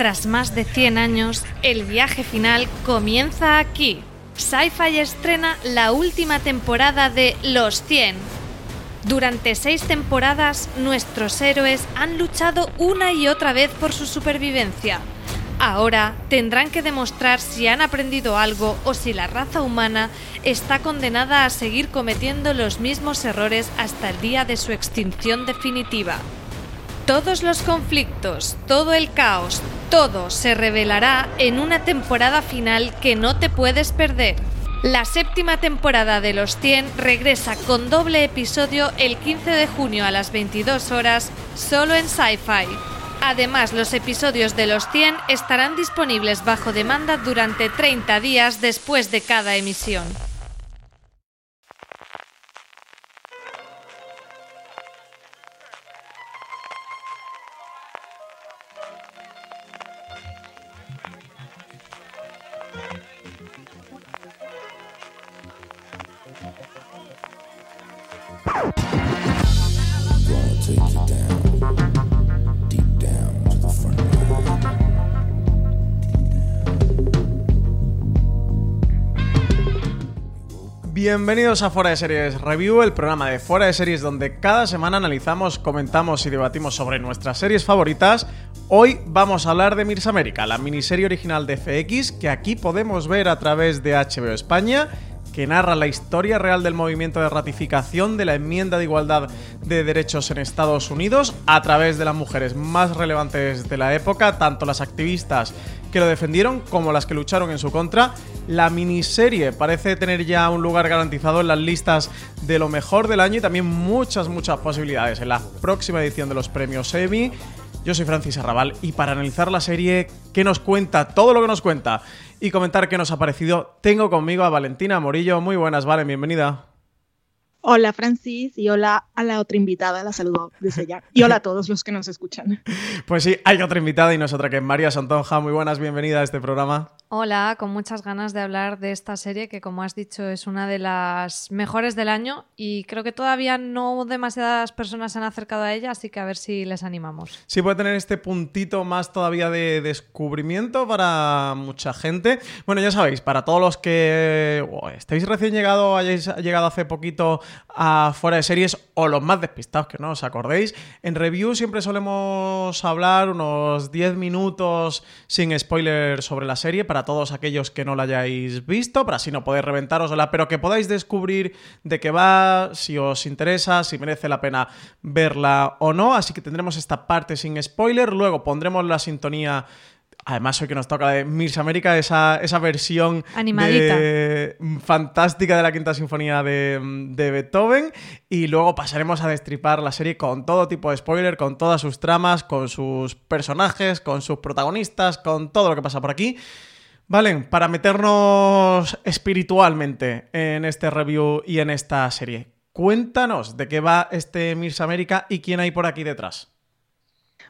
Tras más de 100 años, el viaje final comienza aquí. Sci-Fi estrena la última temporada de Los 100. Durante seis temporadas, nuestros héroes han luchado una y otra vez por su supervivencia. Ahora tendrán que demostrar si han aprendido algo o si la raza humana está condenada a seguir cometiendo los mismos errores hasta el día de su extinción definitiva. Todos los conflictos, todo el caos, todo se revelará en una temporada final que no te puedes perder. La séptima temporada de Los 100 regresa con doble episodio el 15 de junio a las 22 horas, solo en Sci-Fi. Además, los episodios de Los 100 estarán disponibles bajo demanda durante 30 días después de cada emisión. Bienvenidos a Fuera de Series Review, el programa de Fuera de Series donde cada semana analizamos, comentamos y debatimos sobre nuestras series favoritas. Hoy vamos a hablar de Mirs América, la miniserie original de FX que aquí podemos ver a través de HBO España que narra la historia real del movimiento de ratificación de la enmienda de igualdad de derechos en Estados Unidos a través de las mujeres más relevantes de la época, tanto las activistas que lo defendieron como las que lucharon en su contra. La miniserie parece tener ya un lugar garantizado en las listas de lo mejor del año y también muchas, muchas posibilidades en la próxima edición de los premios Emmy. Yo soy Francis Arrabal y para analizar la serie, ¿qué nos cuenta? Todo lo que nos cuenta y comentar qué nos ha parecido, tengo conmigo a Valentina Morillo. Muy buenas, Valen, bienvenida. Hola Francis y hola a la otra invitada, la saludo desde ya. Y hola a todos los que nos escuchan. Pues sí, hay otra invitada y no es otra que María Santonja. Muy buenas, bienvenida a este programa. Hola, con muchas ganas de hablar de esta serie que como has dicho es una de las mejores del año y creo que todavía no demasiadas personas se han acercado a ella, así que a ver si les animamos. Sí, puede tener este puntito más todavía de descubrimiento para mucha gente. Bueno, ya sabéis, para todos los que estáis recién llegado, hayáis llegado hace poquito a fuera de series o los más despistados que no os acordéis, en review siempre solemos hablar unos 10 minutos sin spoiler sobre la serie para todos aquellos que no la hayáis visto, para así no poder reventarosla, pero que podáis descubrir de qué va, si os interesa, si merece la pena verla o no. Así que tendremos esta parte sin spoiler. Luego pondremos la sintonía Además, hoy que nos toca de Mirs América, esa, esa versión fantástica de la Quinta Sinfonía de, de, Beethoven. Y luego pasaremos a destripar la serie con todo tipo de spoiler, con todas sus tramas, con sus personajes, con sus protagonistas, con todo lo que pasa por aquí. Valen, para meternos espiritualmente en este review y en esta serie, cuéntanos de qué va este Mirs América y quién hay por aquí detrás.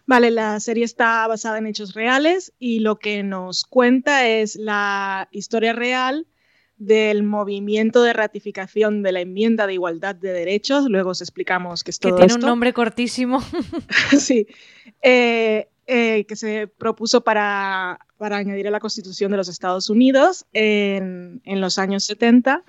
Vale, la serie está basada en hechos reales y lo que nos cuenta es la historia real del movimiento de ratificación de la enmienda de igualdad de derechos. Luego os explicamos que es todo Que tiene un nombre cortísimo. sí. Eh, eh, que se propuso para, añadir a la Constitución de los Estados Unidos en, los años 70.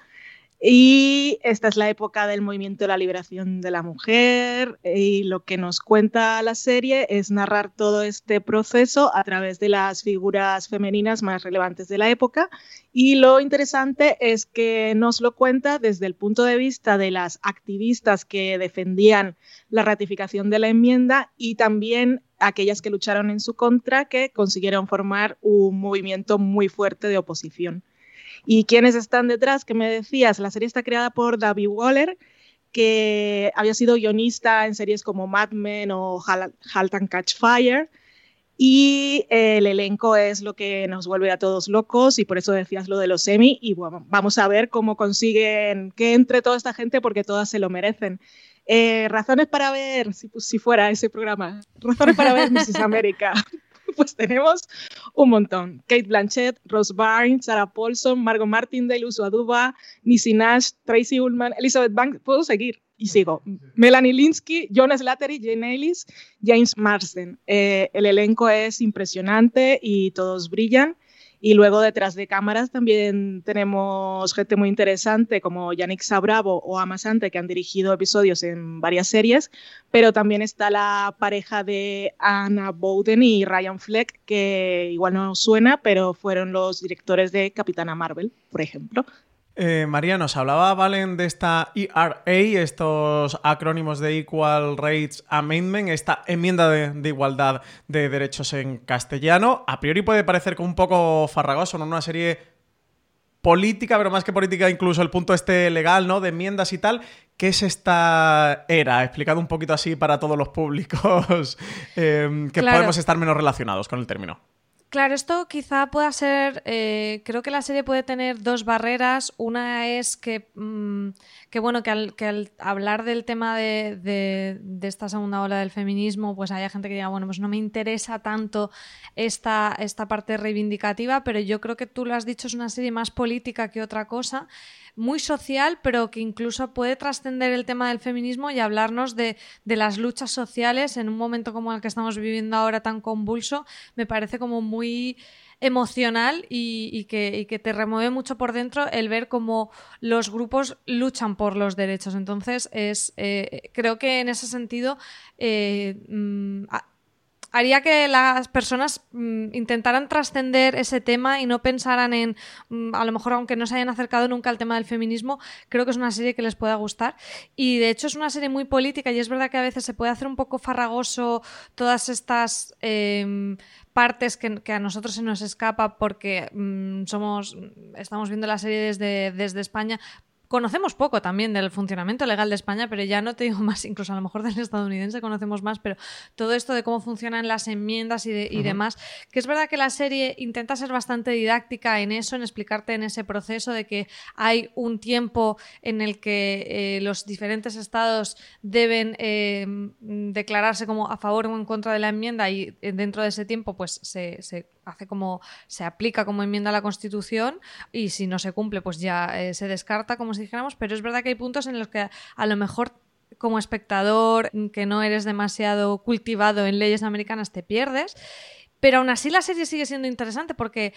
Y esta es la época del movimiento de la liberación de la mujer y lo que nos cuenta la serie es narrar todo este proceso a través de las figuras femeninas más relevantes de la época y lo interesante es que nos lo cuenta desde el punto de vista de las activistas que defendían la ratificación de la enmienda y también aquellas que lucharon en su contra que consiguieron formar un movimiento muy fuerte de oposición. ¿Y quiénes están detrás? Que me decías, la serie está creada por David Waller, que había sido guionista en series como Mad Men o Halt and Catch Fire. Y el elenco es lo que nos vuelve a todos locos y por eso decías lo de los Emmy y bueno, vamos a ver cómo consiguen que entre toda esta gente porque todas se lo merecen. Eh, razones para ver, si, si, fuera ese programa, razones para ver Mrs. América. pues tenemos un montón. Kate Blanchett, Rose Byrne, Sarah Paulson, Margot Martindale, Uso Aduba, Nisi Nash, Tracy Ullman, Elizabeth Banks, puedo seguir. Y sigo. Melanie Linsky, Jonas Slattery, Jane Ellis, James Marsden. Eh, el elenco es impresionante y todos brillan. Y luego detrás de cámaras también tenemos gente muy interesante como Yannick Sabravo o Amasante que han dirigido episodios en varias series, pero también está la pareja de Anna Bowden y Ryan Fleck que igual no suena, pero fueron los directores de Capitana Marvel, por ejemplo. Eh, María, nos hablaba Valen de esta ERA, estos acrónimos de Equal Rights Amendment, esta enmienda de, igualdad de derechos en castellano. A priori puede parecer como un poco farragoso, ¿no? Una serie política, pero más que política, incluso el punto este legal, ¿no? De enmiendas y tal. ¿Qué es esta era? Explicado un poquito así para todos los públicos eh, que podemos estar menos relacionados con el término. Claro, esto quizá pueda ser, eh, creo que la serie puede tener dos barreras. Una es que, mm, que bueno, que al, que al, hablar del tema de, de, esta segunda ola del feminismo, pues haya gente que diga, bueno, pues no me interesa tanto esta, esta parte reivindicativa, pero yo creo que tú lo has dicho, es una serie más política que otra cosa muy social, pero que incluso puede trascender el tema del feminismo y hablarnos de, las luchas sociales en un momento como el que estamos viviendo ahora tan convulso, me parece como muy emocional y, que, te remueve mucho por dentro el ver cómo los grupos luchan por los derechos. Entonces, es, eh, creo que en ese sentido eh, mm, haría que las personas mm, intentaran trascender ese tema y no pensaran en, mm, a lo mejor aunque no se hayan acercado nunca al tema del feminismo, creo que es una serie que les pueda gustar. Y de hecho es una serie muy política y es verdad que a veces se puede hacer un poco farragoso todas estas... Em, partes que, a nosotros se nos escapa porque mm, somos estamos viendo la serie desde, desde España Conocemos poco también del funcionamiento legal de España, pero ya no te digo más, incluso a lo mejor del estadounidense conocemos más, pero todo esto de cómo funcionan las enmiendas y, demás, que es verdad que la serie intenta ser bastante didáctica en eso, en explicarte en ese proceso de que hay un tiempo en el que eh, los diferentes estados deben eh, declararse como a favor o en contra de la enmienda y eh, dentro de ese tiempo pues se, se hace como se aplica como enmienda a la Constitución y si no se cumple pues ya eh, se descarta como si dijéramos, pero es verdad que hay puntos en los que a lo mejor como espectador que no eres demasiado cultivado en leyes americanas te pierdes, pero aún así la serie sigue siendo interesante porque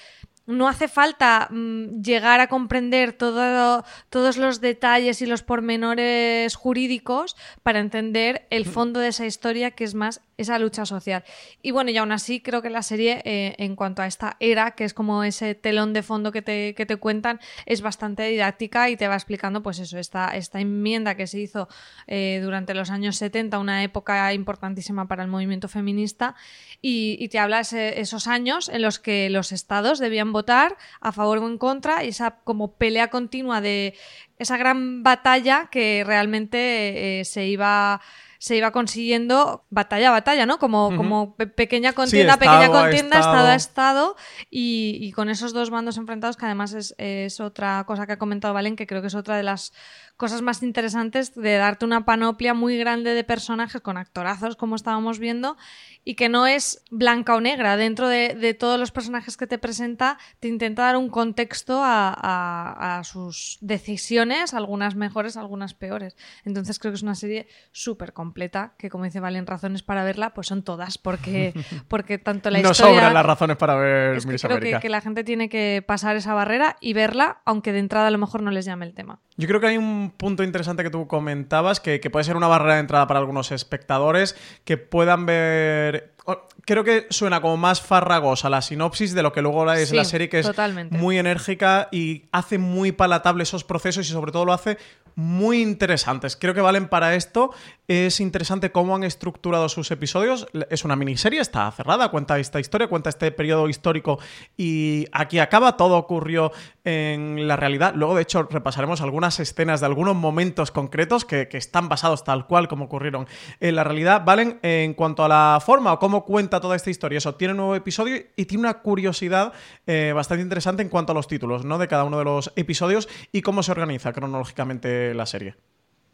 no hace falta mm, llegar a comprender todo, todos los detalles y los pormenores jurídicos para entender el mm. fondo de esa historia que es más esa lucha social. Y bueno, y aún así creo que la serie, eh, en cuanto a esta era, que es como ese telón de fondo que te, que te, cuentan, es bastante didáctica y te va explicando, pues eso, esta, esta enmienda que se hizo eh, durante los años 70, una época importantísima para el movimiento feminista, y, y te habla ese, esos años en los que los estados debían votar a favor o en contra y esa como pelea continua de esa gran batalla que realmente eh, se iba se iba consiguiendo batalla a batalla, ¿no? Como, como pequeña contienda, pequeña contienda, estado a estado, y, con esos dos bandos enfrentados, que además es, es, otra cosa que ha comentado Valen, que creo que es otra de las cosas más interesantes de darte una panoplia muy grande de personajes con actorazos, como estábamos viendo, y que no es blanca o negra. Dentro de, todos los personajes que te presenta, te intenta dar un contexto a, sus decisiones, algunas mejores, algunas peores. Entonces creo que es una serie súper completa que como dice Valen, razones para verla, pues son todas, porque, porque tanto la no historia... sobran las razones para ver es que Miss creo América. que, que la gente tiene que pasar esa barrera y verla, aunque de entrada a lo mejor no les llame el tema. Yo creo que hay un punto interesante que tú comentabas, que, que puede ser una barrera de entrada para algunos espectadores que puedan ver... Creo que suena como más farragosa la sinopsis de lo que luego es Sí, la serie, que es totalmente. muy enérgica y hace muy palatable esos procesos y sobre todo lo hace muy interesantes. Creo que valen para esto. Es interesante cómo han estructurado sus episodios. Es una miniserie, está cerrada, cuenta esta historia, cuenta este periodo histórico y aquí acaba. Todo ocurrió en la realidad. Luego, de hecho, repasaremos algunas escenas de algunos momentos concretos que, que están basados tal cual como ocurrieron en la realidad. Valen en cuanto a la forma o cómo cuenta toda esta historia. Eso tiene un nuevo episodio y tiene una curiosidad eh, bastante interesante en cuanto a los títulos ¿no? de cada uno de los episodios y cómo se organiza cronológicamente la serie.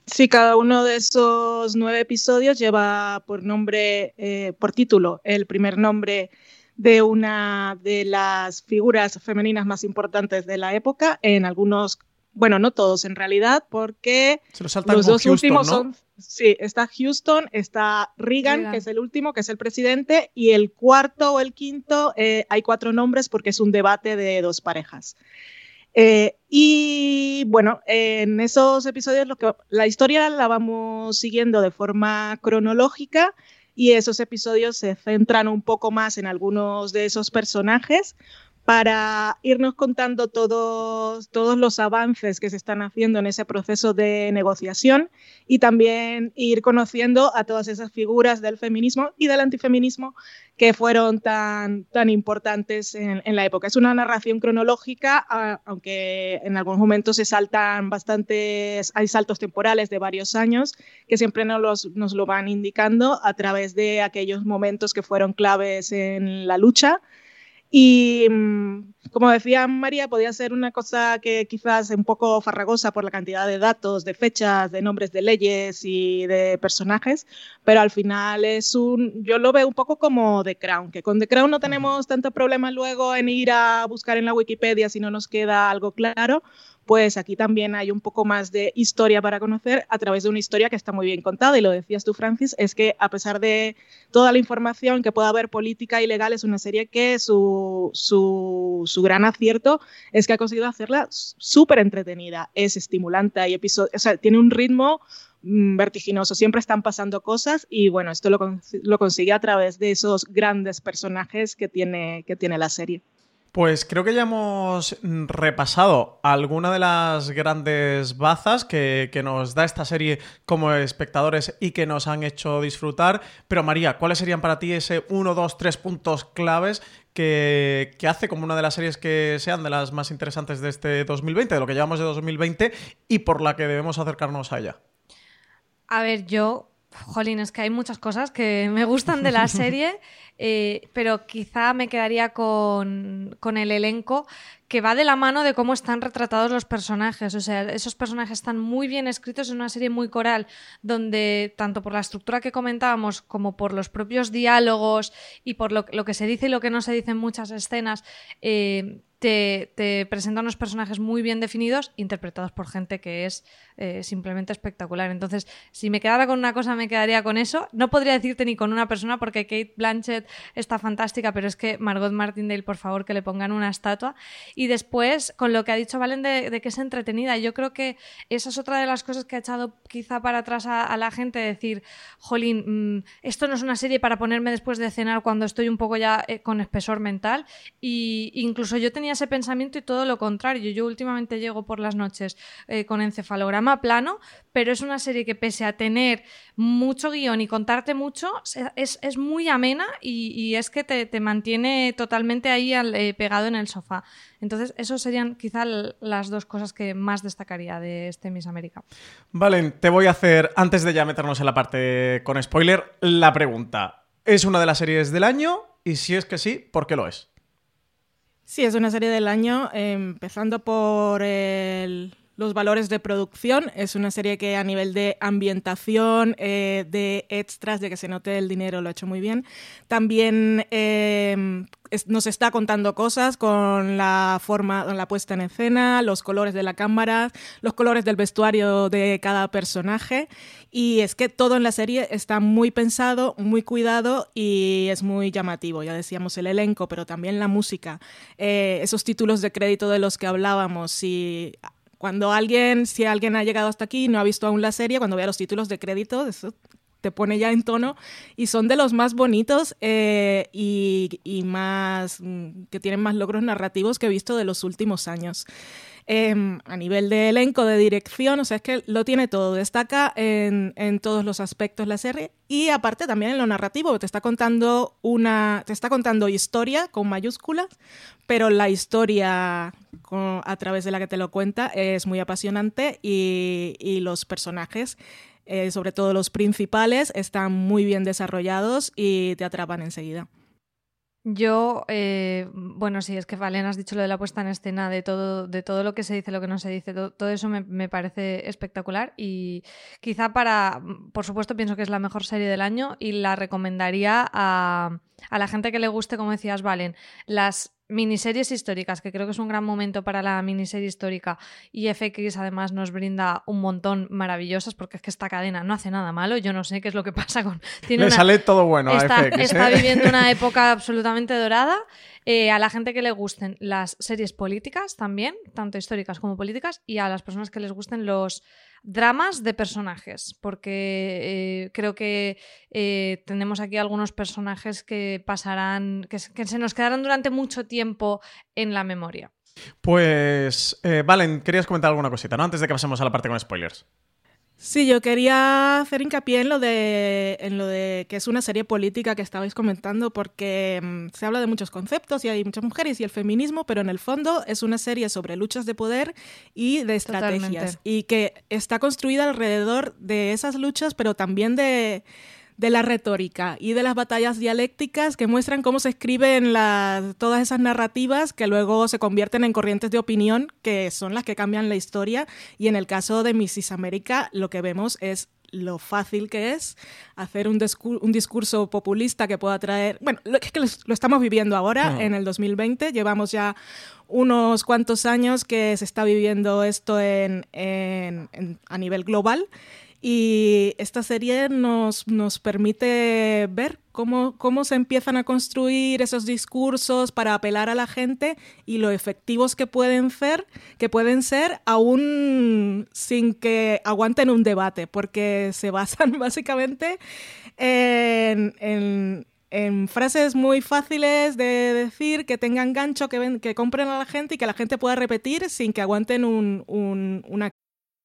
Sí, cada uno de esos nueve episodios lleva por nombre, eh, por título, el primer nombre de una de las figuras femeninas más importantes de la época. En algunos, bueno, no todos en realidad, porque Se lo saltan los con dos Houston, últimos ¿no? son. Sí, está Houston, está Reagan, Reagan. que es el último, que es el presidente, y el cuarto o el quinto, eh, hay cuatro nombres porque es un debate de dos parejas. Eh, y bueno, en esos episodios lo que, la historia la vamos siguiendo de forma cronológica y esos episodios se centran un poco más en algunos de esos personajes para irnos contando todos, todos los avances que se están haciendo en ese proceso de negociación y también ir conociendo a todas esas figuras del feminismo y del antifeminismo que fueron tan, tan importantes en, en la época. Es una narración cronológica, aunque en algunos momentos se saltan bastantes, hay saltos temporales de varios años que siempre nos, los- nos lo van indicando a través de aquellos momentos que fueron claves en la lucha. Y mm, como decía María, podía ser una cosa que quizás un poco farragosa por la cantidad de datos, de fechas, de nombres de leyes y de personajes, pero al final es un, yo lo veo un poco como The Crown, que con The Crown no tenemos tanto problema luego en ir a buscar en la Wikipedia si no nos queda algo claro, pues aquí también hay un poco más de historia para conocer a través de una historia que está muy bien contada. Y lo decías tú, Francis, es que a pesar de toda la información que pueda haber política y legal, es una serie que su, su, su gran acierto es que ha conseguido hacerla súper entretenida, es estimulante, hay o sea, tiene un ritmo mm, vertiginoso, siempre están pasando cosas y bueno, esto lo, cons- lo consigue a través de esos grandes personajes que tiene, que tiene la serie. Pues creo que ya hemos repasado alguna de las grandes bazas que, que nos da esta serie como espectadores y que nos han hecho disfrutar. Pero María, ¿cuáles serían para ti ese 1, 2, 3 puntos claves que, que hace como una de las series que sean de las más interesantes de este 2020, de lo que llevamos de 2020 y por la que debemos acercarnos a ella? A ver, yo, jolín, es que hay muchas cosas que me gustan de la serie, eh, pero quizá me quedaría con, con el elenco que va de la mano de cómo están retratados los personajes. O sea, esos personajes están muy bien escritos en una serie muy coral, donde tanto por la estructura que comentábamos como por los propios diálogos y por lo, lo que se dice y lo que no se dice en muchas escenas, eh, te, te presenta unos personajes muy bien definidos, interpretados por gente que es eh, simplemente espectacular. Entonces, si me quedara con una cosa, me quedaría con eso. No podría decirte ni con una persona, porque Kate Blanchett está fantástica, pero es que Margot Martindale, por favor, que le pongan una estatua. Y después, con lo que ha dicho Valen de, de que es entretenida, yo creo que esa es otra de las cosas que ha echado quizá para atrás a, a la gente, decir, jolín, mmm, esto no es una serie para ponerme después de cenar cuando estoy un poco ya eh, con espesor mental. Y incluso yo tenía ese pensamiento y todo lo contrario. Yo últimamente llego por las noches eh, con encefalograma plano, pero es una serie que pese a tener mucho guion y contarte mucho, es, es muy amena y, es que te, te mantiene totalmente ahí eh, pegado en el sofá. Entonces, esos serían quizá las dos cosas que más destacaría de este Miss América. Vale, te voy a hacer, antes de ya meternos en la parte con spoiler, la pregunta. ¿Es una de las series del año? Y si es que sí, ¿por qué lo es? Sí, es una serie del año, empezando por el, los valores de producción. Es una serie que a nivel de ambientación, eh, de extras, de que se note el dinero, lo ha hecho muy bien. También eh, nos está contando cosas con la forma, con la puesta en escena, los colores de la cámara, los colores del vestuario de cada personaje. Y es que todo en la serie está muy pensado, muy cuidado y es muy llamativo. Ya decíamos el elenco, pero también la música. Eh, esos títulos de crédito de los que hablábamos. Y cuando alguien, si alguien ha llegado hasta aquí y no ha visto aún la serie, cuando vea los títulos de crédito, eso te pone ya en tono. Y son de los más bonitos eh, y, más mm, que tienen más logros narrativos que he visto de los últimos años. Em, a nivel de elenco, de dirección, o sea, es que lo tiene todo, destaca en, todos los aspectos la serie y aparte también en lo narrativo, te está contando una, te está contando historia con mayúsculas, pero la historia a través de la que te lo cuenta es muy apasionante y, los personajes eh, sobre todo los principales, están muy bien desarrollados y te atrapan enseguida. Yo, eh, bueno, sí, es que Valen, has dicho lo de la puesta en escena, de todo, de todo lo que se dice, lo que no se dice, todo, eso me, parece espectacular y quizá para, por supuesto, pienso que es la mejor serie del año y la recomendaría a, a la gente que le guste, como decías, Valen, las miniseries históricas, que creo que es un gran momento para la miniserie histórica y FX además nos brinda un montón maravillosas porque es que esta cadena no hace nada malo, yo no sé qué es lo que pasa con... Tiene Le sale todo bueno está, a FX. Está ¿eh? viviendo una época absolutamente dorada. Eh, a la gente que le gusten las series políticas también, tanto históricas como políticas, y a las personas que les gusten los dramas de personajes, porque eh, creo que eh, tenemos aquí algunos personajes que pasarán, que, se nos quedarán durante mucho tiempo en la memoria. Pues, Valen, querías comentar alguna cosita, ¿no? Antes de que pasemos a la parte con spoilers. Sí, yo quería hacer hincapié en lo de, en lo de que es una serie política que estabais comentando, porque mm, se habla de muchos conceptos y hay muchas mujeres y el feminismo, pero en el fondo es una serie sobre luchas de poder y de estrategias. Y que está construida alrededor de esas luchas, pero también de de la retórica y de las batallas dialécticas que muestran cómo se escriben todas esas narrativas que luego se convierten en corrientes de opinión que son las que cambian la historia. Y en el caso de Mrs. América, lo que vemos es lo fácil que es hacer un, un discurso populista que pueda traer... Bueno, lo, es que lo estamos viviendo ahora, en el 2020, llevamos ya unos cuantos años que se está viviendo esto en, a nivel global y esta serie nos, nos permite ver cómo, cómo se empiezan a construir esos discursos para apelar a la gente y lo efectivos que pueden ser, que pueden ser aún sin que aguanten un debate, porque se basan básicamente en, en frases muy fáciles de decir, que tengan gancho, que, que compren a la gente y que la gente pueda repetir sin que aguanten un, un, una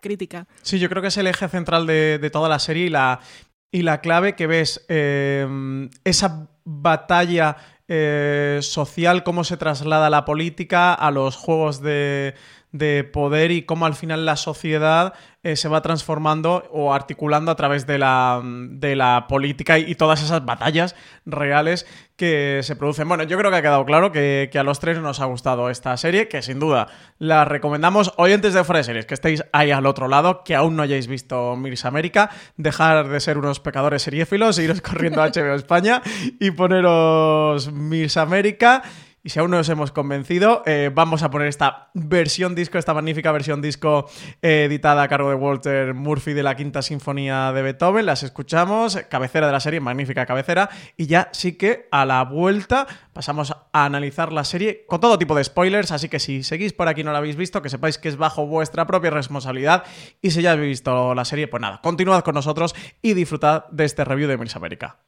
Crítica. Sí, yo creo que es el eje central de, toda la serie y la, y la clave que ves, eh, esa batalla eh, social, cómo se traslada la política, a los juegos de, de poder y cómo al final la sociedad eh, se va transformando o articulando a través de la, de la política y, todas esas batallas reales que se producen. Bueno, yo creo que ha quedado claro que, a los tres nos ha gustado esta serie, que sin duda la recomendamos. Oyentes de Fuera Series, que estéis ahí al otro lado, que aún no hayáis visto Mirs América, dejar de ser unos pecadores seriéfilos, iros corriendo a HBO España y poneros Mirs América Y si aún no os hemos convencido, eh, vamos a poner esta versión disco, esta magnífica versión disco eh, editada a cargo de Walter Murphy de la Quinta Sinfonía de Beethoven. Las escuchamos, cabecera de la serie, magnífica cabecera. Y ya sí que a la vuelta pasamos a analizar la serie con todo tipo de spoilers. Así que si seguís por aquí y no la habéis visto, que sepáis que es bajo vuestra propia responsabilidad. Y si ya habéis visto la serie, pues nada, continuad con nosotros y disfrutad de este review de Miss América.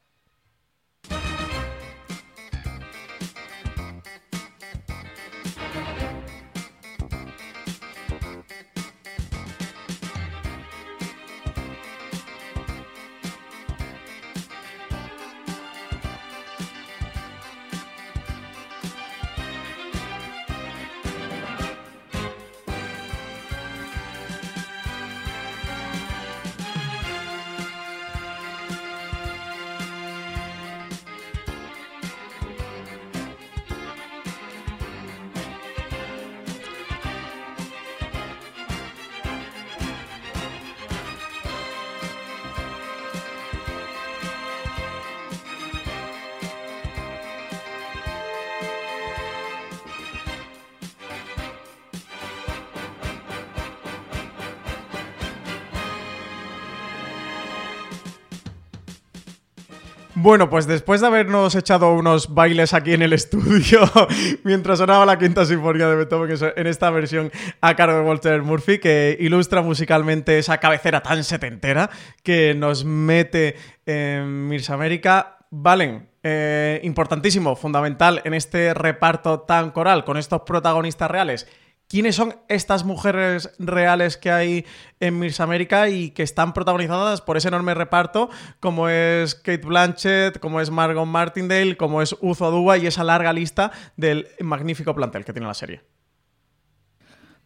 Bueno, pues después de habernos echado unos bailes aquí en el estudio mientras sonaba la quinta sinfonía de Beethoven en esta versión a cargo de Walter Murphy, que ilustra musicalmente esa cabecera tan setentera que nos mete en Mirsa América, Valen, eh, importantísimo, fundamental en este reparto tan coral con estos protagonistas reales quiénes son estas mujeres reales que hay en Miss América y que están protagonizadas por ese enorme reparto, como es Kate Blanchett, como es Margot Martindale, como es Uzo Aduba y esa larga lista del magnífico plantel que tiene la serie.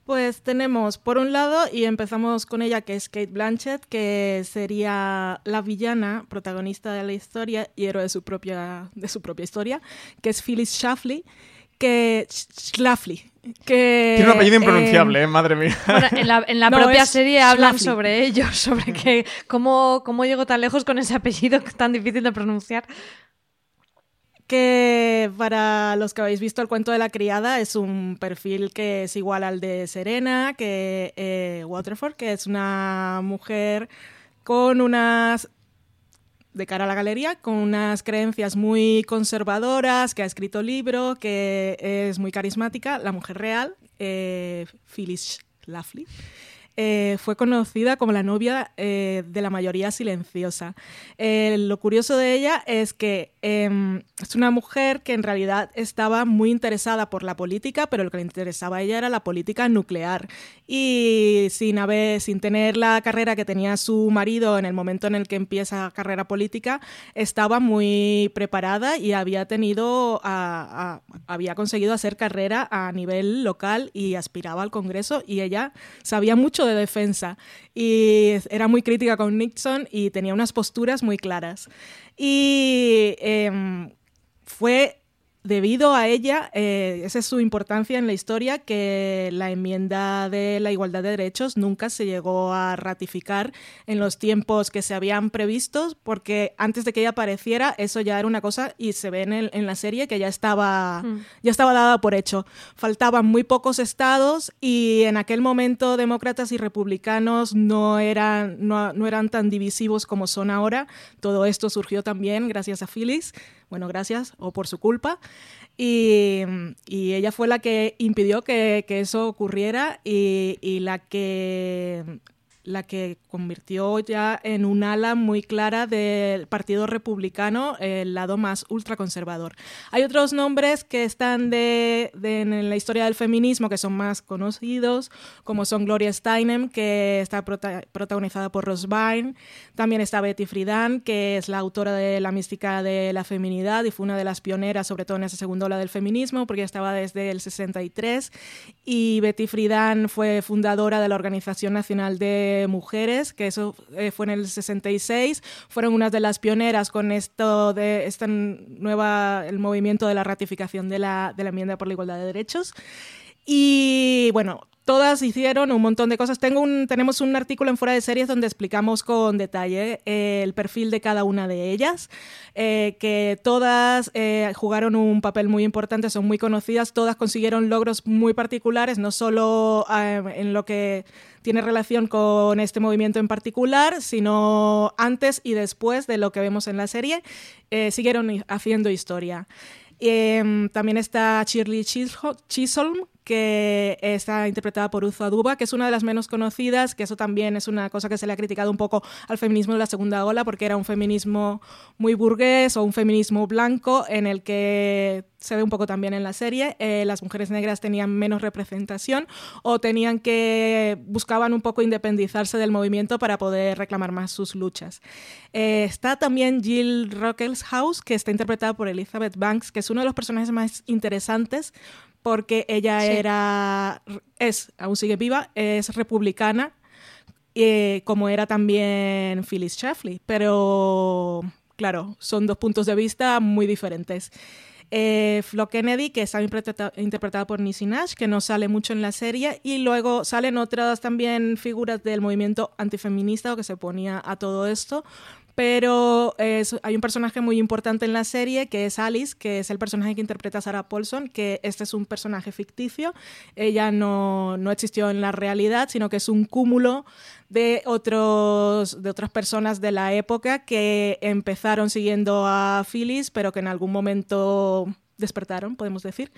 Pues tenemos, por un lado, y empezamos con ella, que es Kate Blanchett, que sería la villana, protagonista de la historia y héroe de su propia, de su propia historia, que es Phyllis Schlafly, que Schlafly, que, Tiene un apellido impronunciable, eh, madre mía. en la, propia serie hablan sobre ello, sobre que cómo, cómo llegó tan lejos con ese apellido tan difícil de pronunciar. Que para los que habéis visto el cuento de la criada es un perfil que es igual al de Serena, que eh, Waterford, que es una mujer con unas de cara a la galería, con unas creencias muy conservadoras, que ha escrito libro, que es muy carismática, la mujer real, eh, Phyllis Schlafly. Eh, fue conocida como la novia eh, de la mayoría silenciosa. Eh, lo curioso de ella es que em, es una mujer que en realidad estaba muy interesada por la política, pero lo que le interesaba a ella era la política nuclear. Y sin, haber, sin tener la carrera que tenía su marido en el momento en el que empieza carrera política, estaba muy preparada y había tenido, había conseguido hacer carrera a nivel local y aspiraba al Congreso y ella sabía mucho de defensa y era muy crítica con Nixon y tenía unas posturas muy claras. Y em, fue debido a ella, eh, esa es su importancia en la historia, que la enmienda de la igualdad de derechos nunca se llegó a ratificar en los tiempos que se habían previstos, porque antes de que ella apareciera, eso ya era una cosa y se ve en, la serie que ya estaba, mm. ya estaba dada por hecho. Faltaban muy pocos estados y en aquel momento demócratas y republicanos no eran, no, no eran tan divisivos como son ahora. Todo esto surgió también gracias a Phyllis bueno, gracias o por su culpa. Y, ella fue la que impidió que, eso ocurriera y, y, la que la que convirtió ya en un ala muy clara del Partido Republicano, el lado más ultraconservador. Hay otros nombres que están de, en la historia del feminismo que son más conocidos, como son Gloria Steinem, que está protagonizada por Ross Byrne, también está Betty Friedan, que es la autora de La mística de la feminidad y fue una de las pioneras, sobre todo en esa segunda ola del feminismo, porque estaba desde el 63, y Betty Friedan fue fundadora de la Organización Nacional de mujeres, que eso eh, fue en el 66, fueron unas de las pioneras con esto de esta nueva, el movimiento de la ratificación de la, de la enmienda por la igualdad de derechos. Y bueno, todas hicieron un montón de cosas. Tengo un, tenemos un artículo en Fuera de Series donde explicamos con detalle eh, el perfil de cada una de ellas, eh, que todas eh, jugaron un papel muy importante, son muy conocidas, todas consiguieron logros muy particulares, no solo en lo que tiene relación con este movimiento en particular, sino antes y después de lo que vemos en la serie, siguieron haciendo historia. Em, también está Shirley Chisholm, que está interpretada por Uzo Aduba, que es una de las menos conocidas, que eso también es una cosa que se le ha criticado un poco al feminismo de la segunda ola, porque era un feminismo muy burgués o un feminismo blanco en el que se ve un poco también en la serie, eh, las mujeres negras tenían menos representación o tenían que buscaban un poco independizarse del movimiento para poder reclamar más sus luchas. Eh, está también Jill House, que está interpretada por Elizabeth Banks, que es uno de los personajes más interesantes porque ella era, es, aún sigue viva, es republicana, eh, como era también Phyllis Schlafly, pero claro, son dos puntos de vista muy diferentes. Eh, Flo Kennedy, que está interpretada por Nisi Nash, que no sale mucho en la serie, y luego salen otras también figuras del movimiento antifeminista o que se ponía a todo esto, pero hay un personaje muy importante en la serie que es Alice, que es el personaje que interpreta Sarah Paulson, que este es un personaje ficticio. Ella no, no existió en la realidad, sino que es un cúmulo de, otros, de otras personas de la época que empezaron siguiendo a Phyllis, pero que en algún momento despertaron, podemos decir,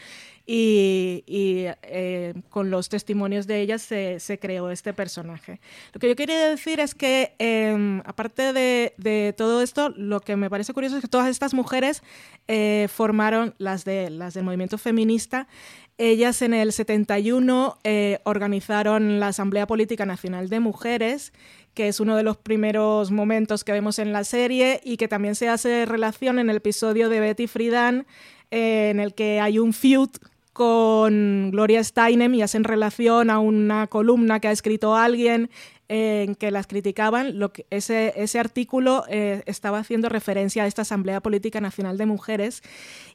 y, eh, con los testimonios de ellas se, creó este personaje. Lo que yo quería decir es que, em, aparte de, todo esto, lo que me parece curioso es que todas estas mujeres eh, formaron, las, de, las del movimiento feminista, ellas en el 71 eh, organizaron la Asamblea Política Nacional de Mujeres, que es uno de los primeros momentos que vemos en la serie y que también se hace relación en el episodio de Betty Friedan en el que hay un feud con Gloria Steinem y hacen relación a una columna que ha escrito alguien en que las criticaban, lo que, ese, ese artículo eh, estaba haciendo referencia a esta Asamblea Política Nacional de Mujeres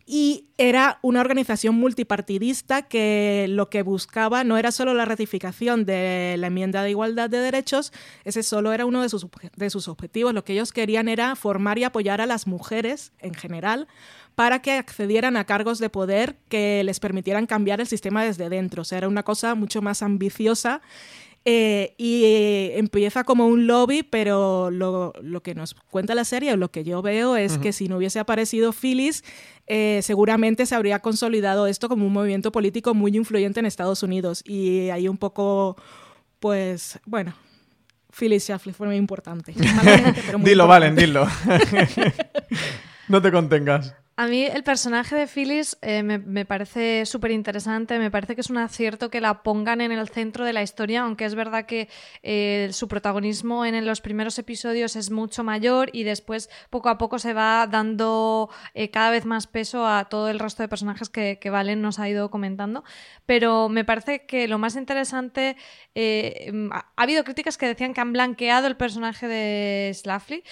y era una organización multipartidista que lo que buscaba no era solo la ratificación de la enmienda de igualdad de derechos, ese solo era uno de sus, de sus objetivos, lo que ellos querían era formar y apoyar a las mujeres en general para que accedieran a cargos de poder que les permitieran cambiar el sistema desde dentro. O sea, era una cosa mucho más ambiciosa eh, y eh, empieza como un lobby, pero lo, que nos cuenta la serie, o lo que yo veo, es que si no hubiese aparecido Phyllis, eh, seguramente se habría consolidado esto como un movimiento político muy influyente en Estados Unidos. Y ahí un poco, pues, bueno, Phyllis Schlafly fue muy importante. dilo, Valen, dilo. no te contengas. A mí el personaje de Phyllis eh, me, parece súper interesante, me parece que es un acierto que la pongan en el centro de la historia, aunque es verdad que eh, su protagonismo en, los primeros episodios es mucho mayor y después poco a poco se va dando eh, cada vez más peso a todo el resto de personajes que, Valen nos ha ido comentando. Pero me parece que lo más interesante, ha habido críticas que decían que han blanqueado el personaje de Slaffly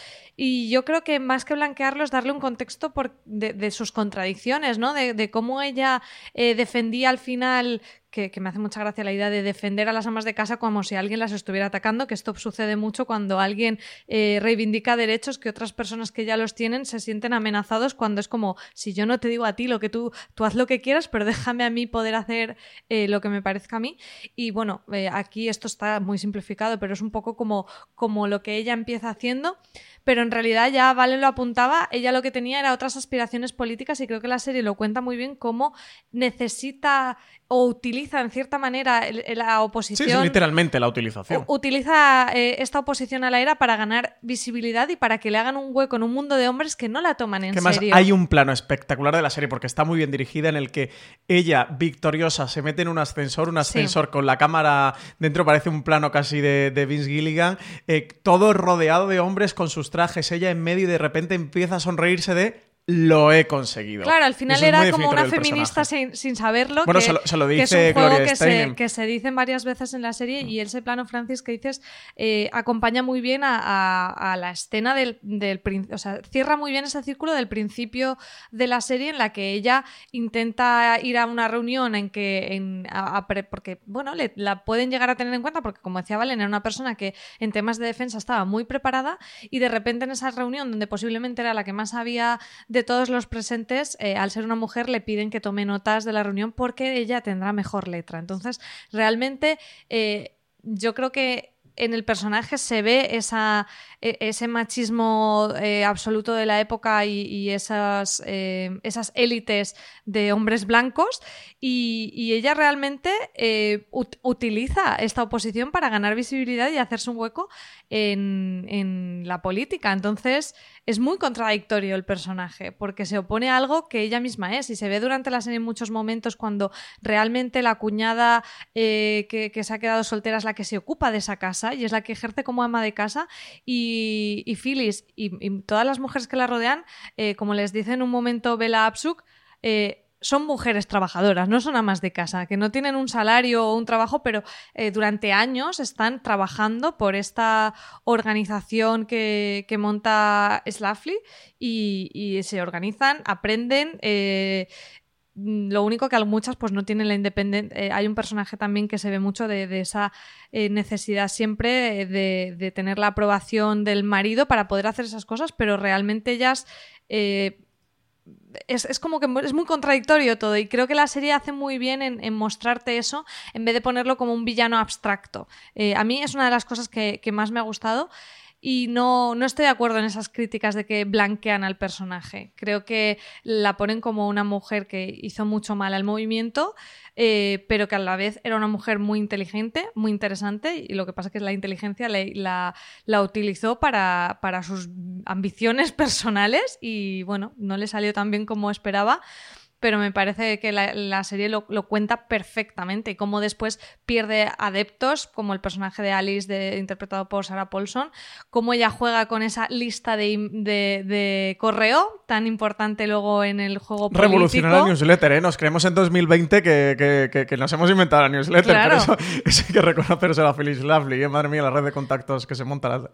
y yo creo que más que blanquearlo es darle un contexto por, de, sus contradicciones, ¿no? De, cómo ella eh, defendía al final que, me hace mucha gracia la idea de defender a las amas de casa como si alguien las estuviera atacando, que esto sucede mucho cuando alguien eh, reivindica derechos que otras personas que ya los tienen se sienten amenazados cuando es como, si yo no te digo a ti lo que tú, tú haz lo que quieras, pero déjame a mí poder hacer eh, lo que me parezca a mí. Y bueno, eh, aquí esto está muy simplificado, pero es un poco como, como lo que ella empieza haciendo, pero en realidad ya Vale lo apuntaba, ella lo que tenía era otras aspiraciones políticas y creo que la serie lo cuenta muy bien cómo necesita o utiliza en cierta manera la oposición. Sí, literalmente la utilización. Utiliza eh, esta oposición a la era para ganar visibilidad y para que le hagan un hueco en un mundo de hombres que no la toman en que serio. hay un plano espectacular de la serie porque está muy bien dirigida en el que ella, victoriosa, se mete en un ascensor, un ascensor con la cámara dentro, parece un plano casi de, Vince Gilligan, eh, todo rodeado de hombres con sus trajes, ella en medio y de repente empieza a sonreírse de lo he conseguido. Claro, al final era como una feminista sin, sin saberlo. Bueno, que, se lo- se lo que es dice un juego que se, que se dicen varias veces en la serie y ese plano, Francis, que dices, eh, acompaña muy bien a, a- a la escena del, del O sea, cierra muy bien ese círculo del principio de la serie en la que ella intenta ir a una reunión en que. En, a- porque, bueno, le- la pueden llegar a tener en cuenta porque, como decía Valen, era una persona que en temas de defensa estaba muy preparada y de repente en esa reunión, donde posiblemente era la que más había de todos los presentes, eh, al ser una mujer le piden que tome notas de la reunión porque ella tendrá mejor letra. Entonces, realmente eh, yo creo que en el personaje se ve e- ese machismo eh, absoluto de la época y, eh, esas élites de hombres blancos y, ella realmente eh, ut- utiliza esta oposición para ganar visibilidad y hacerse un hueco en, la política. Entonces es muy contradictorio el personaje porque se opone a algo que ella misma es y se ve durante la serie en muchos momentos cuando realmente la cuñada que se ha quedado soltera es la que se ocupa de esa casa y es la que ejerce como ama de casa y, y Phyllis y, todas las mujeres que la rodean, eh, como les dice en un momento Bella Absuk, eh, son mujeres trabajadoras, no son amas de casa, que no tienen un salario o un trabajo, pero eh, durante años están trabajando por esta organización que, que monta Slafly y, se organizan, aprenden. Lo único que muchas pues no tienen la independencia. hay un personaje también que se ve mucho de, esa eh, necesidad siempre de, de tener la aprobación del marido para poder hacer esas cosas, pero realmente ellas eh, es, es como que es muy contradictorio todo y creo que la serie hace muy bien en, mostrarte eso en vez de ponerlo como un villano abstracto. Eh, a mí es una de las cosas que más me ha gustado y no, no estoy de acuerdo en esas críticas de que blanquean al personaje. Creo que la ponen como una mujer que hizo mucho mal al movimiento, eh, pero que a la vez era una mujer muy inteligente, muy interesante, y lo que pasa es que la inteligencia le- la, la utilizó para, para sus ambiciones personales y bueno, no le salió tan bien como esperaba. Pero me parece que la, la serie lo, lo cuenta perfectamente cómo después pierde adeptos, como el personaje de Alice de- interpretado por Sarah Paulson, cómo ella juega con esa lista de, de- de correo tan importante luego en el juego político. Revolucionar la newsletter, ¿eh? Nos creemos en 2020 que, que- que- que nos hemos inventado la newsletter, Claro. pero eso, eso hay que reconocerse a la Phyllis Lovely, ¿eh? Madre mía, la red de contactos que se monta. La...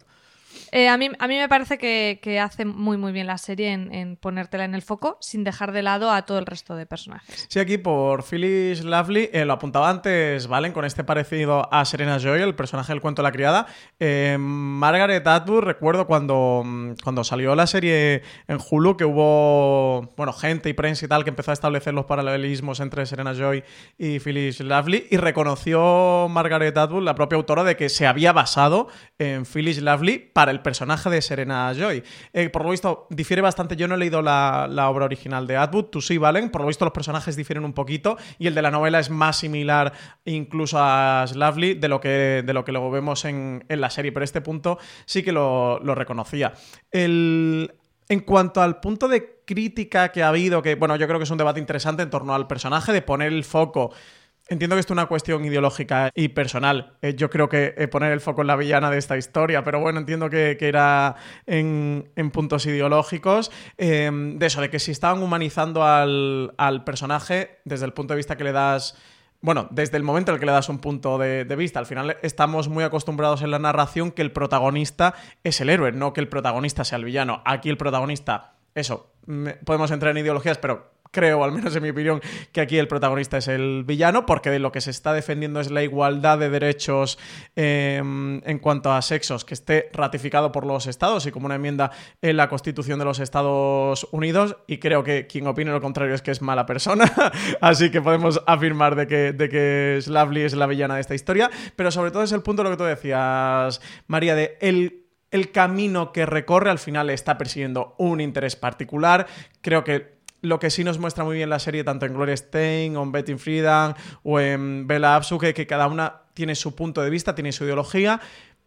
Eh, a, mí, a mí me parece que, que hace muy muy bien la serie en, en ponértela en el foco sin dejar de lado a todo el resto de personajes. Sí, aquí por Phyllis Lovely, eh, lo apuntaba antes, Valen, con este parecido a Serena Joy, el personaje del cuento de la criada. Eh, Margaret Atwood, recuerdo cuando, mm, cuando salió la serie en Hulu, que hubo, bueno, gente y prensa y tal que empezó a establecer los paralelismos entre Serena Joy y Phyllis Lovely, y reconoció Margaret Atwood, la propia autora, de que se había basado en Phyllis Lovely para el personaje de Serena Joy. Eh, por lo visto, difiere bastante. Yo no he leído la, la obra original de Atwood, tú sí, Valen. Por lo visto, los personajes difieren un poquito y el de la novela es más similar incluso a Lovely de lo que, de lo que luego vemos en, en la serie. Pero este punto sí que lo, lo reconocía. El. En cuanto al punto de crítica que ha habido, que bueno, yo creo que es un debate interesante en torno al personaje, de poner el foco Entiendo que esto es una cuestión ideológica y personal. Eh, yo creo que eh, poner el foco en la villana de esta historia, pero bueno, entiendo que, era en, en puntos ideológicos. Eh, de eso, de que si estaban humanizando al, personaje desde el punto de vista que le das bueno, desde el momento en el que le das un punto de, vista, al final estamos muy acostumbrados en la narración que el protagonista es el héroe, no que el protagonista sea el villano. Aquí el protagonista, eso, podemos entrar en ideologías, pero creo, al menos en mi opinión, que aquí el protagonista es el villano, porque de lo que se está defendiendo es la igualdad de derechos eh, en cuanto a sexos que esté ratificado por los estados y como una enmienda en la Constitución de los Estados Unidos. Y creo que quien opine lo contrario es que es mala persona. Así que podemos afirmar de que, de que Slavely es la villana de esta historia. Pero sobre todo es el punto de lo que tú decías, María, de el el camino que recorre al final está persiguiendo un interés particular. Creo que lo que sí nos muestra muy bien la serie, tanto en Gloria Stein, o en Betty Friedan, o en Bella Absuke, que cada una tiene su punto de vista, tiene su ideología,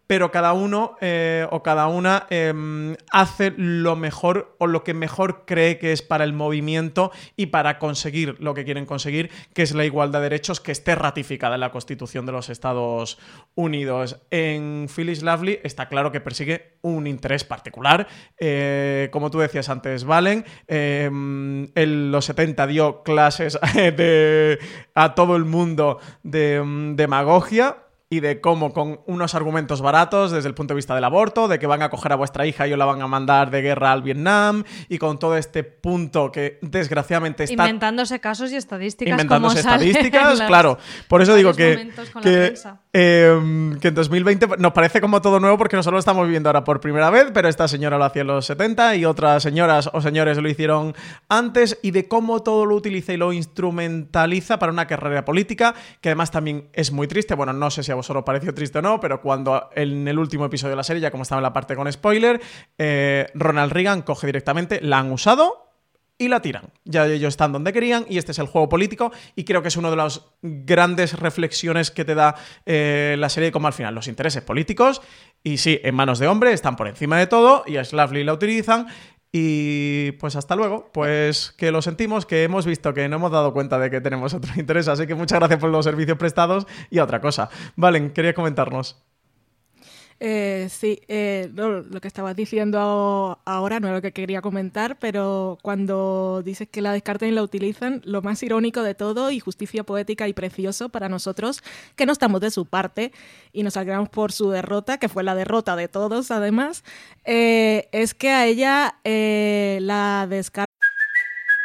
pero cada uno eh, o cada una em, hace lo mejor o lo que mejor cree que es para el movimiento y para conseguir lo que quieren conseguir, que es la igualdad de derechos que esté ratificada en la Constitución de los Estados Unidos. En Phyllis Lovely está claro que persigue un interés particular. Eh, como tú decías antes, Valen, em, en los 70 dio clases a todo el mundo de em, demagogia y de cómo con unos argumentos baratos desde el punto de vista del aborto, de que van a coger a vuestra hija y os la van a mandar de guerra al Vietnam, y con todo este punto que desgraciadamente está... Inventándose casos y estadísticas. Inventándose estadísticas, claro. Por eso digo que, que, em, que, en 2020 nos parece como todo nuevo porque nosotros lo estamos viviendo ahora por primera vez, pero esta señora lo hacía en los 70 y otras señoras o señores lo hicieron antes, y de cómo todo lo utiliza y lo instrumentaliza para una carrera política, que además también es muy triste. Bueno, no sé si a vosotros pareció triste o no, pero cuando en el último episodio de la serie, ya como estaba en la parte con spoiler, eh, Ronald Reagan coge directamente, la han usado y la tiran. Ya ellos están donde querían y este es el juego político y creo que es una de las grandes reflexiones que te da eh, la serie como al final los intereses políticos y sí, en manos de hombre están por encima de todo y a Slavely la utilizan y pues hasta luego, pues que lo sentimos, que hemos visto que no hemos dado cuenta de que tenemos otro interés, así que muchas gracias por los servicios prestados y otra cosa. Valen, quería comentarnos. Eh, sí, eh, lo que estabas diciendo ahora no es lo que quería comentar, pero cuando dices que la descartan y la utilizan, lo más irónico de todo y justicia poética y precioso para nosotros, que no estamos de su parte y nos alegramos por su derrota, que fue la derrota de todos además, eh, es que a ella la descartan.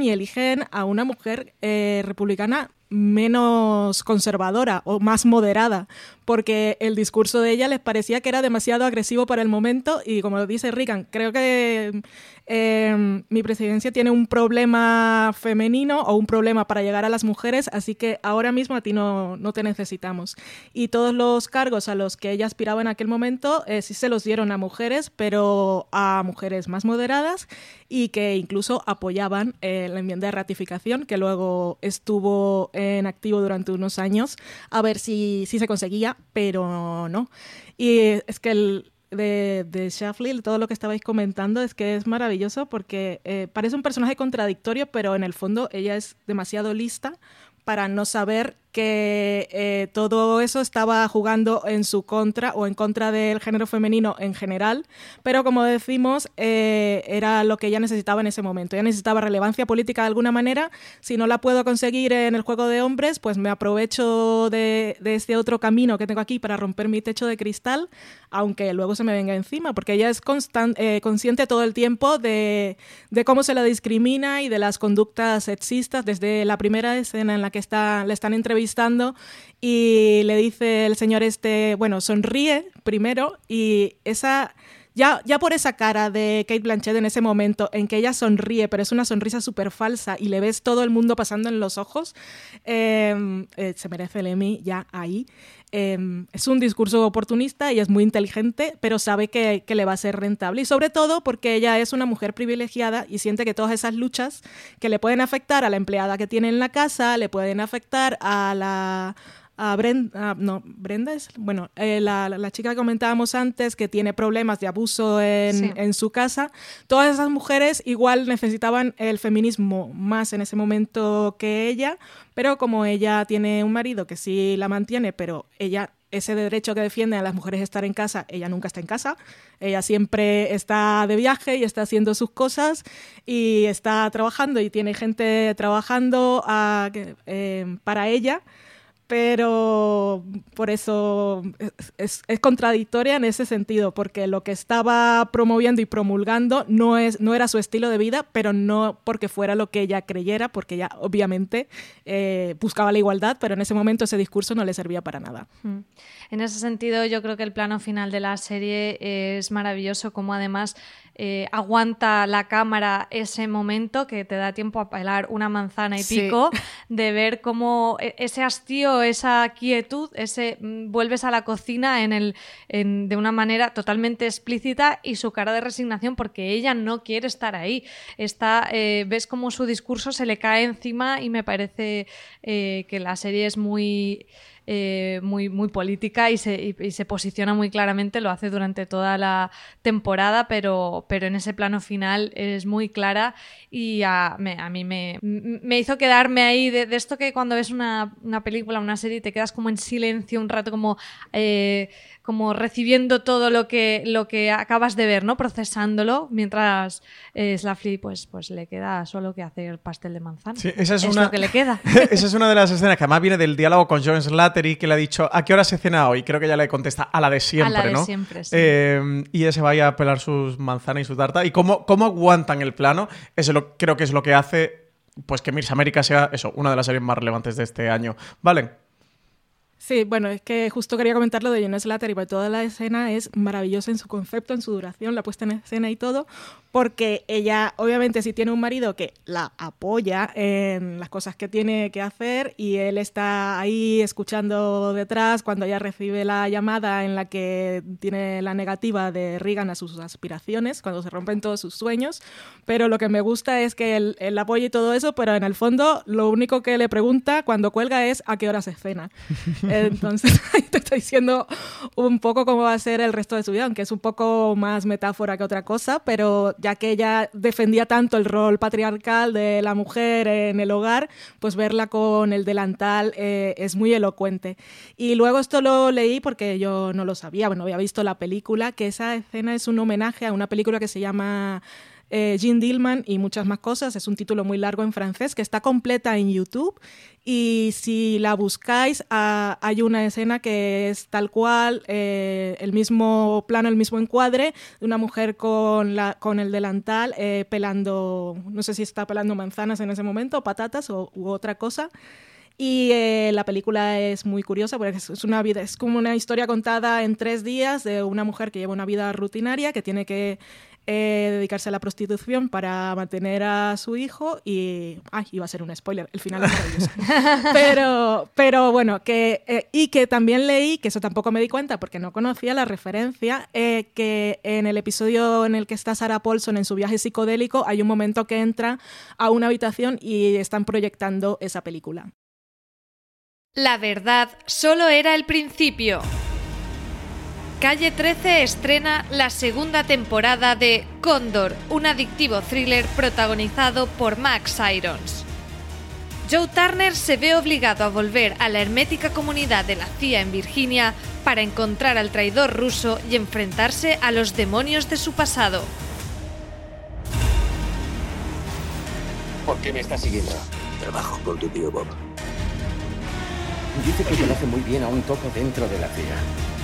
Y eligen a una mujer eh, republicana menos conservadora o más moderada, porque el discurso de ella les parecía que era demasiado agresivo para el momento y como dice Reagan, creo que eh, mi presidencia tiene un problema femenino o un problema para llegar a las mujeres, así que ahora mismo a ti no, no te necesitamos. Y todos los cargos a los que ella aspiraba en aquel momento eh, sí se los dieron a mujeres, pero a mujeres más moderadas y que incluso apoyaban eh, la enmienda de ratificación, que luego estuvo en activo durante unos años, a ver si, si se conseguía, pero no. Y es que el, de, de todo lo que estabais comentando, es que es maravilloso porque eh, parece un personaje contradictorio, pero en el fondo ella es demasiado lista para no saber que eh, todo eso estaba jugando en su contra o en contra del género femenino en general, pero como decimos, eh, era lo que ella necesitaba en ese momento. Ella necesitaba relevancia política de alguna manera. Si no la puedo conseguir en el juego de hombres, pues me aprovecho de, este otro camino que tengo aquí para romper mi techo de cristal, aunque luego se me venga encima, porque ella es eh, consciente todo el tiempo de, de, cómo se la discrimina y de las conductas sexistas desde la primera escena en la que está, le están entrevistando y le dice el señor este, bueno, sonríe primero y esa... Ya, ya, por esa cara de Kate Blanchett en ese momento en que ella sonríe, pero es una sonrisa súper falsa y le ves todo el mundo pasando en los ojos, em, eh, se merece el Emmy ya ahí. Em, es un discurso oportunista y es muy inteligente, pero sabe que, le va a ser rentable. Y sobre todo porque ella es una mujer privilegiada y siente que todas esas luchas que le pueden afectar a la empleada que tiene en la casa, le pueden afectar a la a Brenda, no, Brenda es, bueno, eh, la, la, chica que comentábamos antes que tiene problemas de abuso en, en, su casa, todas esas mujeres igual necesitaban el feminismo más en ese momento que ella, pero como ella tiene un marido que sí la mantiene, pero ella ese derecho que defienden a las mujeres estar en casa, ella nunca está en casa, ella siempre está de viaje y está haciendo sus cosas y está trabajando y tiene gente trabajando a, eh, para ella pero por eso es, contradictoria en ese sentido, porque lo que estaba promoviendo y promulgando no, es, no era su estilo de vida, pero no porque fuera lo que ella creyera, porque ella obviamente eh, buscaba la igualdad, pero en ese momento ese discurso no le servía para nada. Mm. En ese sentido, yo creo que el plano final de la serie es maravilloso, como además eh, aguanta la cámara ese momento que te da tiempo a pelar una manzana y pico, de ver cómo e, ese hastío, esa quietud, ese mm, vuelves a la cocina en el, de una manera totalmente explícita y su cara de resignación porque ella no quiere estar ahí. Está, eh, ves cómo su discurso se le cae encima y me parece eh, que la serie es muy eh, muy, muy política y se, y, se, posiciona muy claramente, lo hace durante toda la temporada, pero, pero en ese plano final es muy clara y a, a mí me, me, hizo quedarme ahí de, de, esto que cuando ves una, una película, una serie, te quedas como en silencio un rato, como... Eh, como recibiendo todo lo que, lo que acabas de ver, ¿no? Procesándolo, mientras eh, pues, pues le queda solo que hacer pastel de manzana. Sí, esa es, es una... lo que le queda. esa es una de las escenas que además viene del diálogo con John Slattery, que le ha dicho, ¿a qué hora se cena hoy? Creo que ella le contesta, a la de siempre, a la de ¿no? siempre, sí. eh, y ese vaya a pelar sus manzanas y su tarta. Y cómo, cómo aguantan el plano, eso lo, creo que es lo que hace pues que Mirs América sea eso, una de las series más relevantes de este año. ¿Vale? Sí, bueno, es que justo quería comentar lo de Jonas Slater y toda la escena es maravillosa en su concepto, en su duración, la puesta en escena y todo, porque ella obviamente si tiene un marido que la apoya en las cosas que tiene que hacer y él está ahí escuchando detrás cuando ella recibe la llamada en la que tiene la negativa de Reagan a sus aspiraciones, cuando se rompen todos sus sueños, pero lo que me gusta es que él, él apoya y todo eso, pero en el fondo lo único que le pregunta cuando cuelga es a qué hora se cena. Entonces, te estoy diciendo un poco cómo va a ser el resto de su vida, aunque es un poco más metáfora que otra cosa, pero ya que ella defendía tanto el rol patriarcal de la mujer en el hogar, pues verla con el delantal eh, es muy elocuente. Y luego esto lo leí porque yo no lo sabía, bueno, había visto la película, que esa escena es un homenaje a una película que se llama eh, Jean Dillman y muchas más cosas. Es un título muy largo en francés que está completa en YouTube y si la buscáis ah, hay una escena que es tal cual, eh, el mismo plano, el mismo encuadre de una mujer con, la, con el delantal eh, pelando, no sé si está pelando manzanas en ese momento, patatas o, u otra cosa. Y la película es muy curiosa porque es, una vida, es como una historia contada en tres días de una mujer que lleva una vida rutinaria, que tiene que eh, dedicarse a la prostitución para mantener a su hijo y... Ay, iba a ser un spoiler, el final es maravilloso. pero, pero bueno, que, eh, y que también leí, que eso tampoco me di cuenta porque no conocía la referencia, eh, que en el episodio en el que está Sarah Paulson en su viaje psicodélico hay un momento que entra a una habitación y están proyectando esa película. La verdad solo era el principio. Calle 13 estrena la segunda temporada de Cóndor, un adictivo thriller protagonizado por Max Irons. Joe Turner se ve obligado a volver a la hermética comunidad de la CIA en Virginia para encontrar al traidor ruso y enfrentarse a los demonios de su pasado. ¿Por qué me estás siguiendo? Trabajo con tu tío Bob. Dice que conoce muy bien a un topo dentro de la CIA.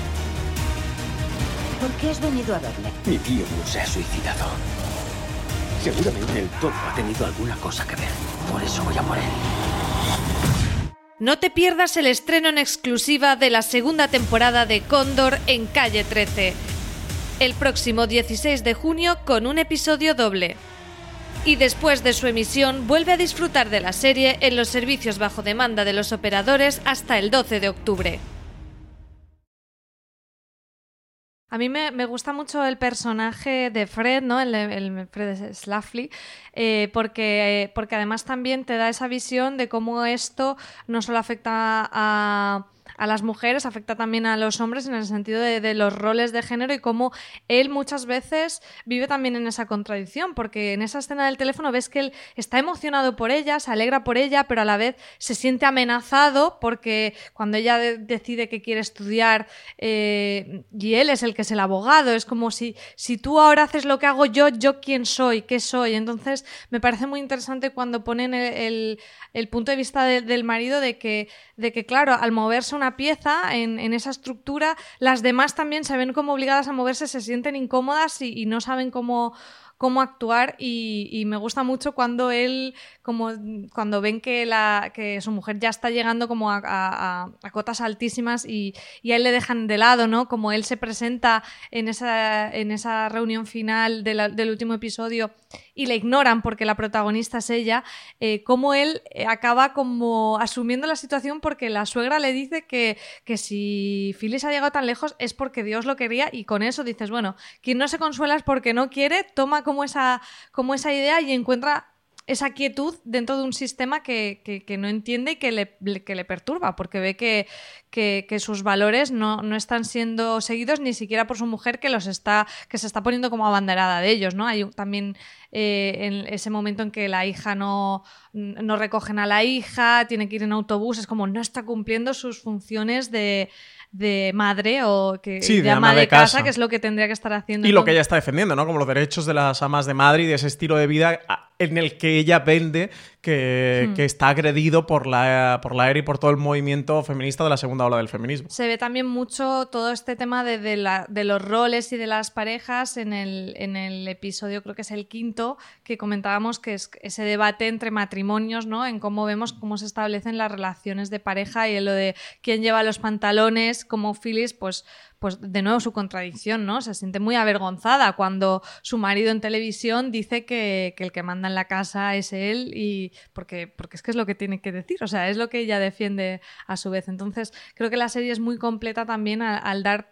¿Por qué has venido a verme? Mi tío no se ha suicidado. Seguramente el topo ha tenido alguna cosa que ver. Por eso voy a por él. No te pierdas el estreno en exclusiva de la segunda temporada de Cóndor en Calle 13. El próximo 16 de junio con un episodio doble. Y después de su emisión vuelve a disfrutar de la serie en los servicios bajo demanda de los operadores hasta el 12 de octubre. A mí me, gusta mucho el personaje de Fred, ¿no? El, el Fred Slaffly, eh, porque, porque además también te da esa visión de cómo esto no solo afecta a a las mujeres, afecta también a los hombres en el sentido de, los roles de género y cómo él muchas veces vive también en esa contradicción, porque en esa escena del teléfono ves que él está emocionado por ella, se alegra por ella, pero a la vez se siente amenazado porque cuando ella decide que quiere estudiar eh, y él es el que es el abogado, es como si, si tú ahora haces lo que hago yo, yo quién soy, qué soy. Entonces me parece muy interesante cuando ponen el, punto de vista del marido de que, de que, claro, al moverse una pieza en, esa estructura, las demás también se ven como obligadas a moverse, se sienten incómodas y, no saben cómo, cómo actuar y, me gusta mucho cuando él, como cuando ven que, la, que su mujer ya está llegando como a, cotas altísimas y, y, a él le dejan de lado, ¿no? Como él se presenta en esa, en esa reunión final del último episodio y le ignoran porque la protagonista es ella, eh, como él eh, acaba como asumiendo la situación porque la suegra le dice que, que si Phyllis ha llegado tan lejos es porque Dios lo quería y con eso dices, bueno, quien no se consuela es porque no quiere, toma como esa, como esa idea y encuentra esa quietud dentro de un sistema que, no entiende y que le, le, perturba, porque ve que, que sus valores no, no, están siendo seguidos ni siquiera por su mujer que los está, que se está poniendo como abanderada de ellos, ¿no? Hay también eh, en ese momento en que la hija no, no recogen a la hija, tiene que ir en autobús, es como no está cumpliendo sus funciones de de madre o que de, ama de, casa, que es lo que tendría que estar haciendo. Y lo que ella está defendiendo, ¿no? Como los derechos de las amas de madre y de ese estilo de vida en el que ella vende que, hmm. está agredido por la, por la ERA y por todo el movimiento feminista de la segunda ola del feminismo. Se ve también mucho todo este tema de, de, la, de los roles y de las parejas en el, en el episodio, creo que es el quinto, que comentábamos que es ese debate entre matrimonios, ¿no? En cómo vemos cómo se establecen las relaciones de pareja y en lo de quién lleva los pantalones como Phyllis, pues, pues de nuevo su contradicción, ¿no? Se siente muy avergonzada cuando su marido en televisión dice que, el que manda en la casa es él y porque, porque es que es lo que tiene que decir, o sea, es lo que ella defiende a su vez. Entonces, creo que la serie es muy completa también al dar Mm,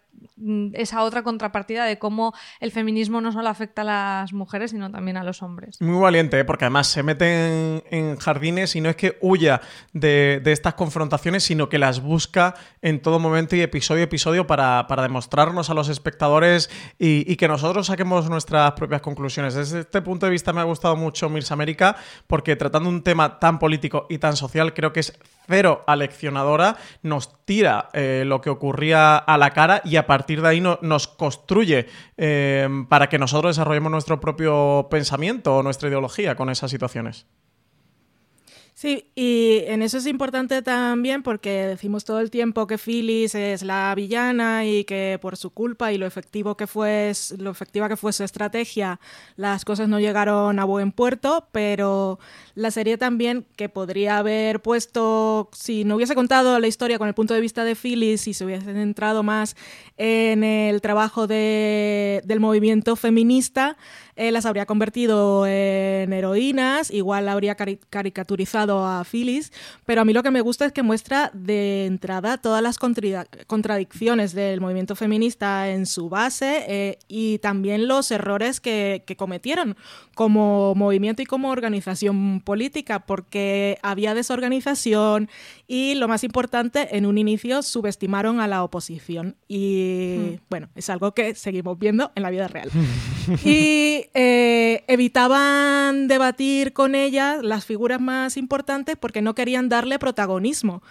esa otra contrapartida de cómo el feminismo no solo afecta a las mujeres, sino también a los hombres. Muy valiente, ¿eh? porque además se mete en, jardines y no es que huya de, estas confrontaciones, sino que las busca en todo momento y episodio a episodio para, demostrarnos a los espectadores y, que nosotros saquemos nuestras propias conclusiones. Desde este punto de vista me ha gustado mucho Mirs América, porque tratando un tema tan político y tan social, creo que es cero aleccionadora, nos tira eh, lo que ocurría a la cara y a partir de ahí nos construye eh, para que nosotros desarrollemos nuestro propio pensamiento o nuestra ideología con esas situaciones. Sí, y en eso es importante también porque decimos todo el tiempo que Phyllis es la villana y que por su culpa y lo efectivo que fue lo efectiva que fue su estrategia, las cosas no llegaron a buen puerto, pero la serie también que podría haber puesto si no hubiese contado la historia con el punto de vista de Phyllis y se hubiese centrado más en el trabajo de, del movimiento feminista, eh, las habría convertido en heroínas, igual habría caricaturizado a Phyllis, pero a mí lo que me gusta es que muestra de entrada todas las contradicciones del movimiento feminista en su base eh, y también los errores que, que cometieron como movimiento y como organización política, porque había desorganización y lo más importante, en un inicio subestimaron a la oposición. Y hmm. bueno, es algo que seguimos viendo en la vida real. y eh, evitaban debatir con ella las figuras más importantes porque no querían darle protagonismo.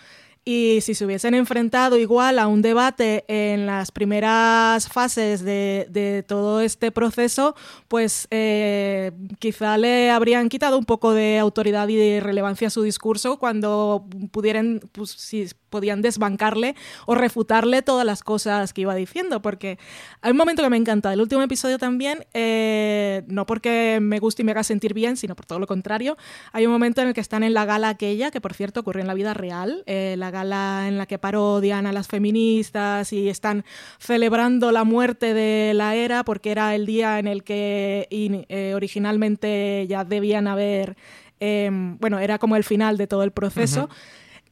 Y si se hubiesen enfrentado igual a un debate en las primeras fases de, todo este proceso, pues eh, quizá le habrían quitado un poco de autoridad y de relevancia a su discurso cuando pudieran, pues, si podían desbancarle o refutarle todas las cosas que iba diciendo, porque hay un momento que me encanta, el último episodio también, eh, no porque me guste y me haga sentir bien, sino por todo lo contrario, hay un momento en el que están en la gala aquella, que por cierto ocurrió en la vida real, eh, la gala en la que parodian a las feministas y están celebrando la muerte de la era, porque era el día en el que eh, originalmente ya debían haber, em, bueno, era como el final de todo el proceso.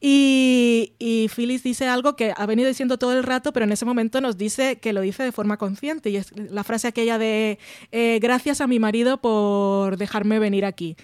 Y, Phyllis dice algo que ha venido diciendo todo el rato, pero en ese momento nos dice que lo dice de forma consciente. Y es la frase aquella de eh, gracias a mi marido por dejarme venir aquí.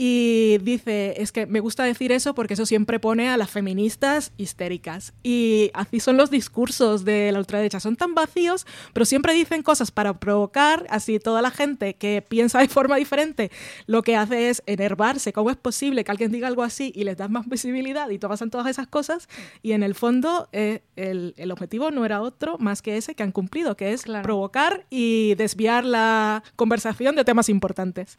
Y dice, es que me gusta decir eso porque eso siempre pone a las feministas histéricas. Y así son los discursos de la ultraderecha, son tan vacíos, pero siempre dicen cosas para provocar, así toda la gente que piensa de forma diferente, lo que hace es enervarse. ¿Cómo es posible que alguien diga algo así y les das más visibilidad y pasan todas esas cosas? Y en el fondo eh, el, el, objetivo no era otro más que ese que han cumplido, que es claro. provocar y desviar la conversación de temas importantes.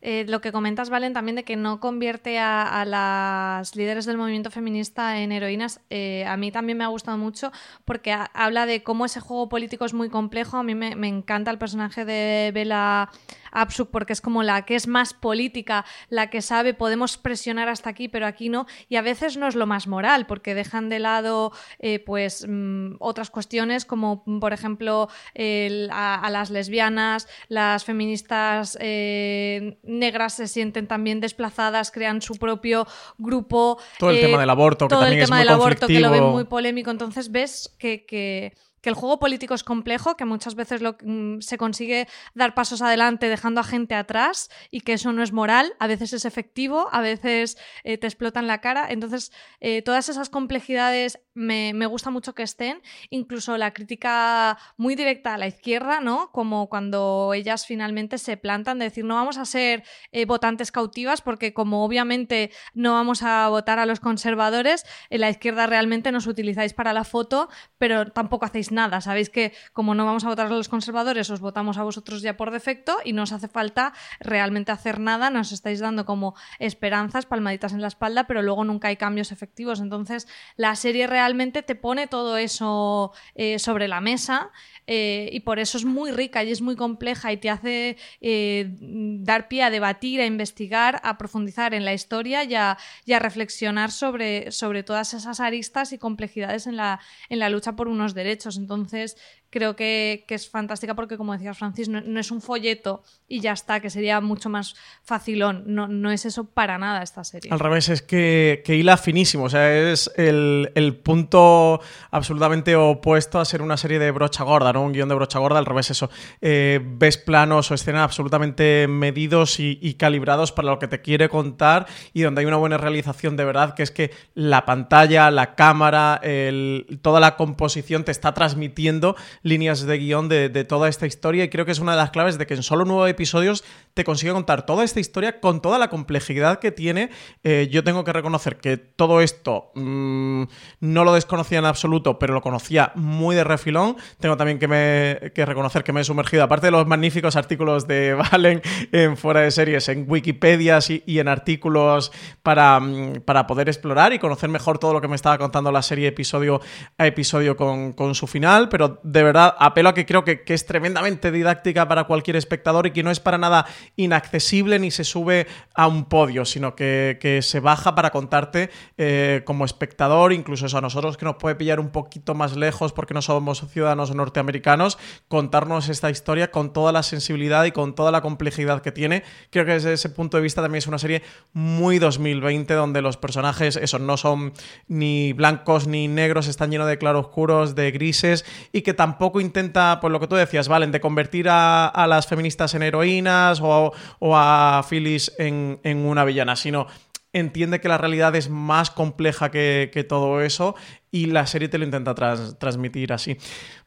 Eh, lo que comentas, Valen, también de que no convierte a, las líderes del movimiento feminista en heroínas, eh, a mí también me ha gustado mucho porque habla de cómo ese juego político es muy complejo. A mí me, encanta el personaje de Bella Absuk porque es como la que es más política, la que sabe podemos presionar hasta aquí, pero aquí no. Y a veces no es lo más moral porque dejan de lado eh, pues mm, otras cuestiones como por ejemplo el, a, a, las lesbianas, las feministas eh, negras se sienten también desplazadas, crean su propio grupo. Todo el eh, tema del aborto, que todo también el tema es muy del aborto que lo ven muy polémico. Entonces ves que, que que el juego político es complejo, que muchas veces lo, mm, se consigue dar pasos adelante dejando a gente atrás y que eso no es moral, a veces es efectivo, a veces eh, te explotan la cara. Entonces, eh, todas esas complejidades me, me, gusta mucho que estén, incluso la crítica muy directa a la izquierda, ¿no? Como cuando ellas finalmente se plantan de decir, no vamos a ser eh, votantes cautivas porque como obviamente no vamos a votar a los conservadores, en la izquierda realmente nos utilizáis para la foto, pero tampoco hacéis nada. Sabéis que como no vamos a votar a los conservadores, os votamos a vosotros ya por defecto y no os hace falta realmente hacer nada, nos estáis dando como esperanzas, palmaditas en la espalda, pero luego nunca hay cambios efectivos. Entonces, la serie realmente te pone todo eso eh, sobre la mesa eh, y por eso es muy rica y es muy compleja y te hace eh, dar pie a debatir, a investigar, a profundizar en la historia y a, y reflexionar sobre, sobre, todas esas aristas y complejidades en la, en la lucha por unos derechos. Entonces, creo que, que, es fantástica porque, como decía Francis, no, no, es un folleto y ya está, que sería mucho más facilón. No, no es eso para nada esta serie. Al revés, es que, que hila finísimo. O sea, es el, el, punto absolutamente opuesto a ser una serie de brocha gorda, ¿no? Un guion de brocha gorda. Al revés, eso. Eh, ves planos o escenas absolutamente medidos y, y, calibrados para lo que te quiere contar y donde hay una buena realización de verdad, que es que la pantalla, la cámara, el, toda la composición te está transmitiendo líneas de guion de, toda esta historia y creo que es una de las claves de que en solo nueve episodios te consigue contar toda esta historia con toda la complejidad que tiene. Eh, yo tengo que reconocer que todo esto mmm, no lo desconocía en absoluto, pero lo conocía muy de refilón. Tengo también que, reconocer que me he sumergido, aparte de los magníficos artículos de Valen en fuera de series, en Wikipedia y, en artículos para, mm, para poder explorar y conocer mejor todo lo que me estaba contando la serie episodio a episodio con, con su final, pero de verdad apelo a que creo que, es tremendamente didáctica para cualquier espectador y que no es para nada inaccesible ni se sube a un podio, sino que, que se baja para contarte eh, como espectador, incluso eso a nosotros que nos puede pillar un poquito más lejos porque no somos ciudadanos norteamericanos, contarnos esta historia con toda la sensibilidad y con toda la complejidad que tiene. Creo que desde ese punto de vista también es una serie muy 2020 donde los personajes, eso, no son ni blancos ni negros, están llenos de claroscuros, de grises y que tampoco intenta, pues lo que tú decías, Valen, de convertir a, las feministas en heroínas o, a Phyllis en, una villana, sino entiende que la realidad es más compleja que, todo eso y la serie te lo intenta transmitir así.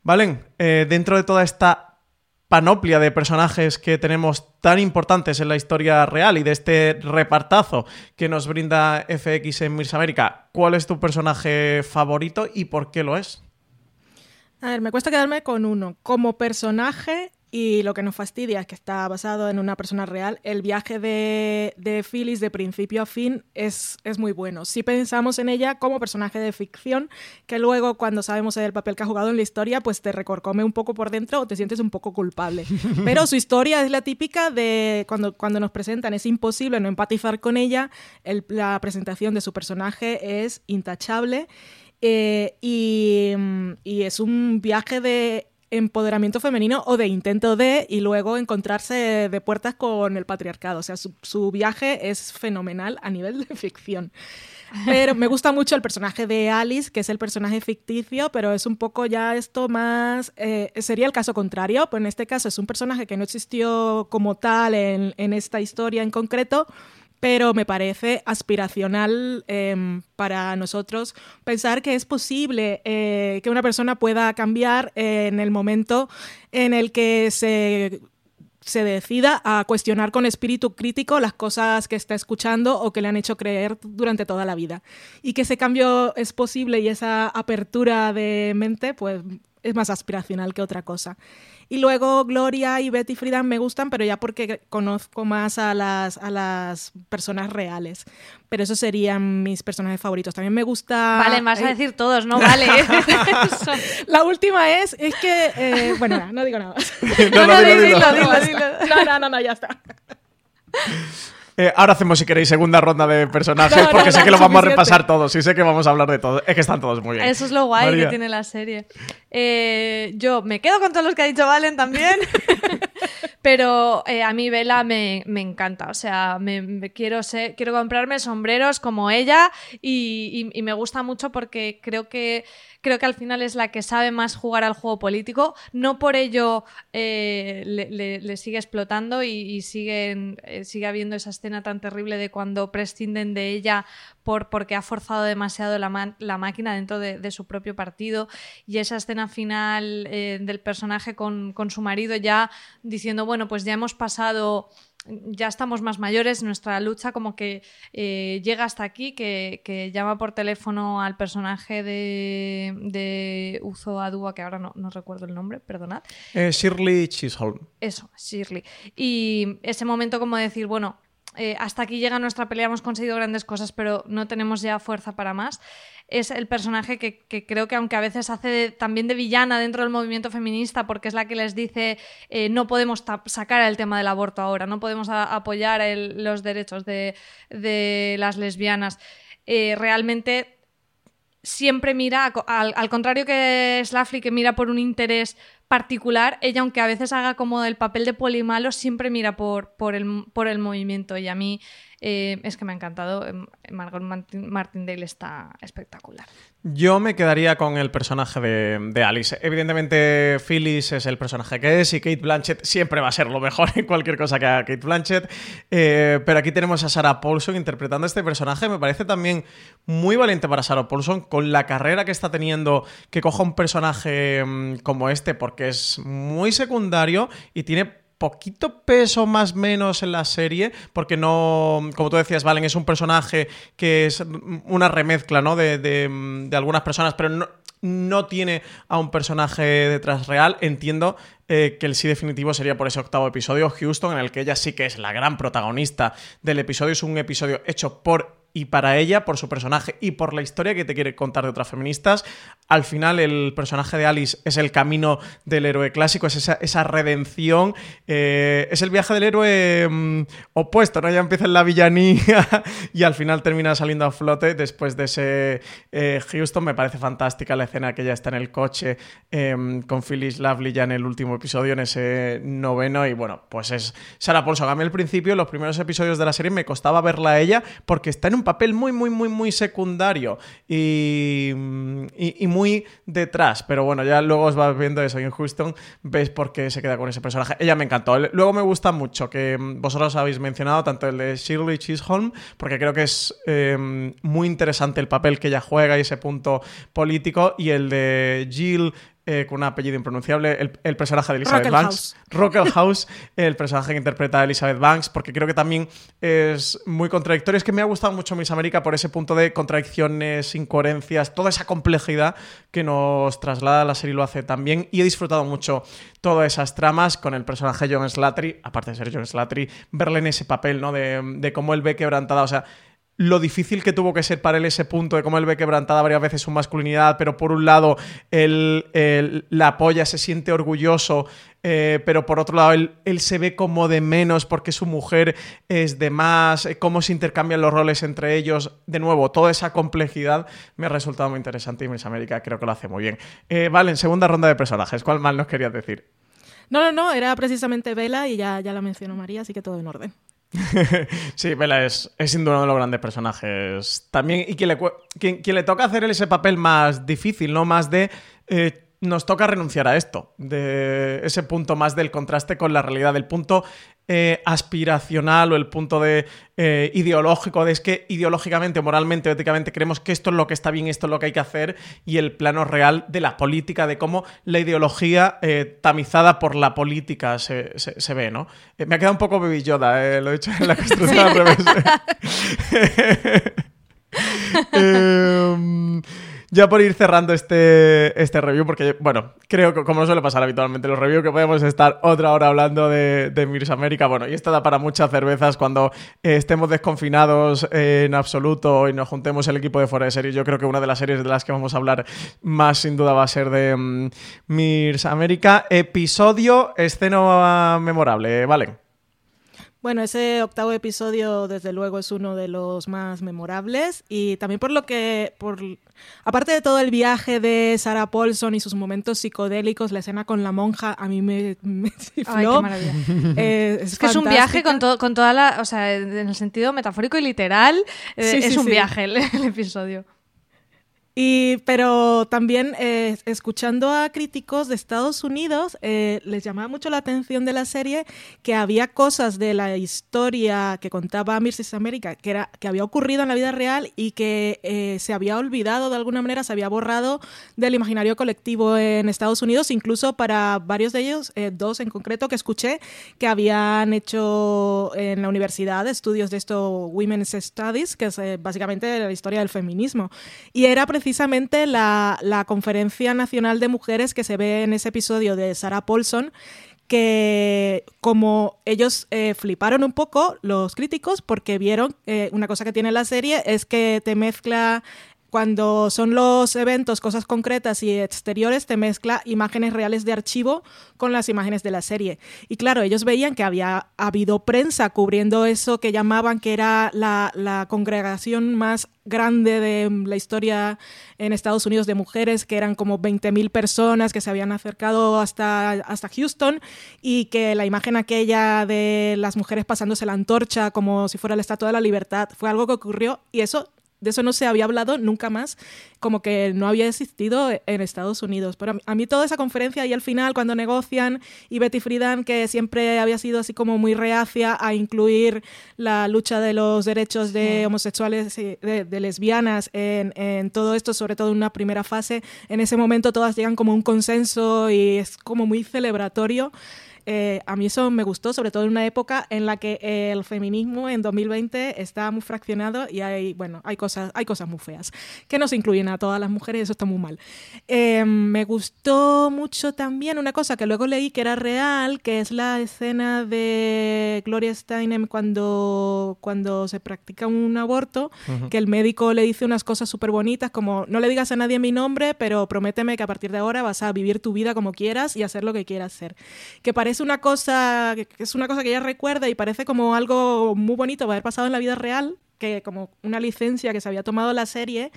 Valen, eh, dentro de toda esta panoplia de personajes que tenemos tan importantes en la historia real y de este repartazo que nos brinda FX en Mirs América, ¿cuál es tu personaje favorito y por qué lo es? A ver, me cuesta quedarme con uno. Como personaje, y lo que nos fastidia es que está basado en una persona real, el viaje de, de Phyllis de principio a fin es, es, muy bueno. Si pensamos en ella como personaje de ficción, que luego cuando sabemos el papel que ha jugado en la historia, pues te recorcome un poco por dentro o te sientes un poco culpable. Pero su historia es la típica de cuando, cuando nos presentan, es imposible no empatizar con ella, el, la presentación de su personaje es intachable. Eh, y, y, es un viaje de empoderamiento femenino o de intento de y luego encontrarse de puertas con el patriarcado. O sea, su, su viaje es fenomenal a nivel de ficción. Pero me gusta mucho el personaje de Alice, que es el personaje ficticio, pero es un poco ya esto más... eh, sería el caso contrario, pues en este caso es un personaje que no existió como tal en, en esta historia en concreto, pero me parece aspiracional em, para nosotros pensar que es posible eh, que una persona pueda cambiar en el momento en el que se se decida a cuestionar con espíritu crítico las cosas que está escuchando o que le han hecho creer durante toda la vida. Y que ese cambio es posible y esa apertura de mente, pues es más aspiracional que otra cosa. Y luego Gloria y Betty Friedan me gustan, pero ya porque conozco más a las, a las personas reales. Pero esos serían mis personajes favoritos. También me gusta... Vale, vas a decir todos, no vale. La última es, es que, eh, bueno, nada, no digo nada más. No, no, dilo, dilo. dilo, dilo. No, no, no, no, ya está. Eh, ahora hacemos, si queréis, segunda ronda de personajes, No, no, porque sé que lo vamos a repasar todos y sé que vamos a hablar de todos. Es que están todos muy bien. Eso es lo guay María. que tiene la serie. Eh, yo me quedo con todos los que ha dicho Valen también. Pero eh, a mí Vela me, me encanta. O sea, me, me quiero, ser- quiero comprarme sombreros como ella y, y- y me gusta mucho porque creo que, creo que al final es la que sabe más jugar al juego político. No por ello eh, le, sigue explotando y, y eh, sigue habiendo esa escena tan terrible de cuando prescinden de ella por, porque ha forzado demasiado la, máquina dentro de, su propio partido y esa escena final eh, del personaje con su marido ya diciendo, bueno, pues ya hemos pasado, ya estamos más mayores, nuestra lucha como que eh, llega hasta aquí, que, que llama por teléfono al personaje de, de Uzo Adua, que ahora no, no recuerdo el nombre, perdonad, Eh, Shirley Chisholm. eso, Shirley. Y ese momento como decir, bueno, eh, hasta aquí llega nuestra pelea, hemos conseguido grandes cosas, pero no tenemos ya fuerza para más. Es el personaje que, creo que aunque a veces hace también de villana dentro del movimiento feminista, porque es la que les dice eh, no podemos sacar el tema del aborto ahora, no podemos apoyar los derechos de, las lesbianas. Eh, realmente siempre mira, al, al contrario que Slafly, que mira por un interés particular, ella, aunque a veces haga como el papel de polimalo, siempre mira por, por, el, por el movimiento. Y a mí eh, es que me ha encantado. Em, Margot Martin- Martindale está espectacular. Yo me quedaría con el personaje de, de Alice. Evidentemente, Phyllis es el personaje que es y Kate Blanchett siempre va a ser lo mejor en cualquier cosa que haga Kate Blanchett. Eh, pero aquí tenemos a Sarah Paulson interpretando este personaje. Me parece también muy valiente para Sarah Paulson con la carrera que está teniendo que coja un personaje mm, como este porque es muy secundario y tiene poquito peso más menos en la serie, porque no, como tú decías, Valen, es un personaje que es una remezcla, ¿no? De, de- de algunas personas, pero no, no tiene a un personaje detrás real. Entiendo eh, que el sí definitivo sería por ese octavo episodio, Houston, en el que ella sí que es la gran protagonista del episodio. Es un episodio hecho por y para ella, por su personaje y por la historia que te quiere contar de otras feministas. Al final, el personaje de Alice es el camino del héroe clásico, es esa, esa redención, eh, es el viaje del héroe mm, opuesto, ¿no? Ya empieza en la villanía y al final termina saliendo a flote después de ese eh, Houston. Me parece fantástica la escena que ella está en el coche eh, con Phyllis Lovely ya en el último episodio, en ese noveno. Y bueno, pues es Sarah Paulson. A mí al principio, los primeros episodios de la serie, me costaba verla a ella porque está en un papel muy, muy, muy, muy secundario y, y, muy detrás. Pero bueno, ya luego os vas viendo eso y en Houston ves por qué se queda con ese personaje. Ella me encantó. Luego me gusta mucho que mm, vosotros habéis mencionado tanto el de Shirley Chisholm, porque creo que es eh, muy interesante el papel que ella juega y ese punto político, y el de Jill. eh, con un apellido impronunciable, el, el personaje de Elizabeth. Banks. Rockelhaus, el personaje que interpreta a Elizabeth Banks, porque creo que también es muy contradictorio. Es que me ha gustado mucho Miss América por ese punto de contradicciones, incoherencias, toda esa complejidad que nos traslada la serie lo hace también. Y he disfrutado mucho todas esas tramas con el personaje John Slattery, aparte de ser John Slattery, verle en ese papel, ¿no? De, de cómo él ve quebrantada, o sea, lo difícil que tuvo que ser para él ese punto de cómo él ve quebrantada varias veces su masculinidad, pero por un lado él, la apoya, se siente orgulloso, eh, pero por otro lado él, se ve como de menos porque su mujer es de más, eh, cómo se intercambian los roles entre ellos. De nuevo, toda esa complejidad me ha resultado muy interesante y Miss América creo que lo hace muy bien. Eh, vale, en segunda ronda de personajes, ¿cuál más nos querías decir? No, no, no, era precisamente Vela y ya, ya la mencionó María, así que todo en orden. sí, Bella es, es sin duda uno de los grandes personajes. También, y quien le toca hacer ese papel más difícil, ¿no? Más de. eh, nos toca renunciar a esto. De ese punto más del contraste con la realidad, del punto eh, aspiracional o el punto de eh, ideológico, de es que ideológicamente, moralmente o éticamente creemos que esto es lo que está bien, esto es lo que hay que hacer, y el plano real de la política, de cómo la ideología eh, tamizada por la política se, se- se ve, ¿no? Me ha quedado un poco eh, lo he hecho en la construcción al revés. Ya por ir cerrando este, este review, porque, bueno, creo que como suele pasar habitualmente en los reviews, que podemos estar otra hora hablando de, de Mirs América. Bueno, y esto da para muchas cervezas cuando eh, estemos desconfinados en absoluto y nos juntemos el equipo de fuera de series. Yo creo que una de las series de las que vamos a hablar más sin duda va a ser de mm, Mirs América. Episodio, escena memorable, ¿vale? Bueno, ese octavo episodio desde luego es uno de los más memorables y también por lo que, por, aparte de todo el viaje de Sarah Paulson y sus momentos psicodélicos, la escena con la monja a mí me, me chifló. Ay, qué maravilla. Eh, Es que es un viaje con, todo con toda la. O sea, en el sentido metafórico y literal, eh, Sí, es sí, un sí. viaje el, el episodio. Y, pero también eh, escuchando a críticos de Estados Unidos, eh, les llamaba mucho la atención de la serie que había cosas de la historia que contaba Mrs. America que, era, que había ocurrido en la vida real y que eh, se había olvidado de alguna manera, se había borrado del imaginario colectivo en Estados Unidos, incluso para varios de ellos, eh, dos en concreto que escuché, que habían hecho en la universidad estudios de esto Women's Studies, que es eh, básicamente la historia del feminismo. Y era precisamente la, la Conferencia Nacional de Mujeres que se ve en ese episodio de Sarah Paulson, que como ellos eh, fliparon un poco, los críticos, porque vieron eh, una cosa que tiene la serie es que te mezcla cuando son los eventos, cosas concretas y exteriores, te mezcla imágenes reales de archivo con las imágenes de la serie. Y claro, ellos veían que había habido prensa cubriendo eso que llamaban que era la, congregación más grande de la historia en Estados Unidos de mujeres, que eran como 20.000 personas que se habían acercado hasta, hasta Houston y que la imagen aquella de las mujeres pasándose la antorcha como si fuera la Estatua de la Libertad fue algo que ocurrió y eso de eso no se había hablado nunca más, como que no había existido en Estados Unidos. Pero a mí, a mí toda esa conferencia y al final cuando negocian y Betty Friedan, que siempre había sido así como muy reacia a incluir la lucha de los derechos de homosexuales y de, de lesbianas en, en todo esto, sobre todo en una primera fase, en ese momento todas llegan como a un consenso y es como muy celebratorio. Eh, a mí eso me gustó, sobre todo en una época en la que el feminismo en 2020 está muy fraccionado y hay, bueno, hay cosas, hay cosas muy feas que no se incluyen a todas las mujeres y eso está muy mal. Eh, me gustó mucho también una cosa que luego leí que era real, que es la escena de Gloria Steinem cuando, cuando se practica un aborto, Ujú. que el médico le dice unas cosas súper bonitas como no le digas a nadie mi nombre, pero prométeme que a partir de ahora vas a vivir tu vida como quieras y hacer lo que quieras hacer. Que parece una cosa, que es una cosa que ella recuerda y parece como algo muy bonito para haber pasado en la vida real, que como una licencia que se había tomado la serie.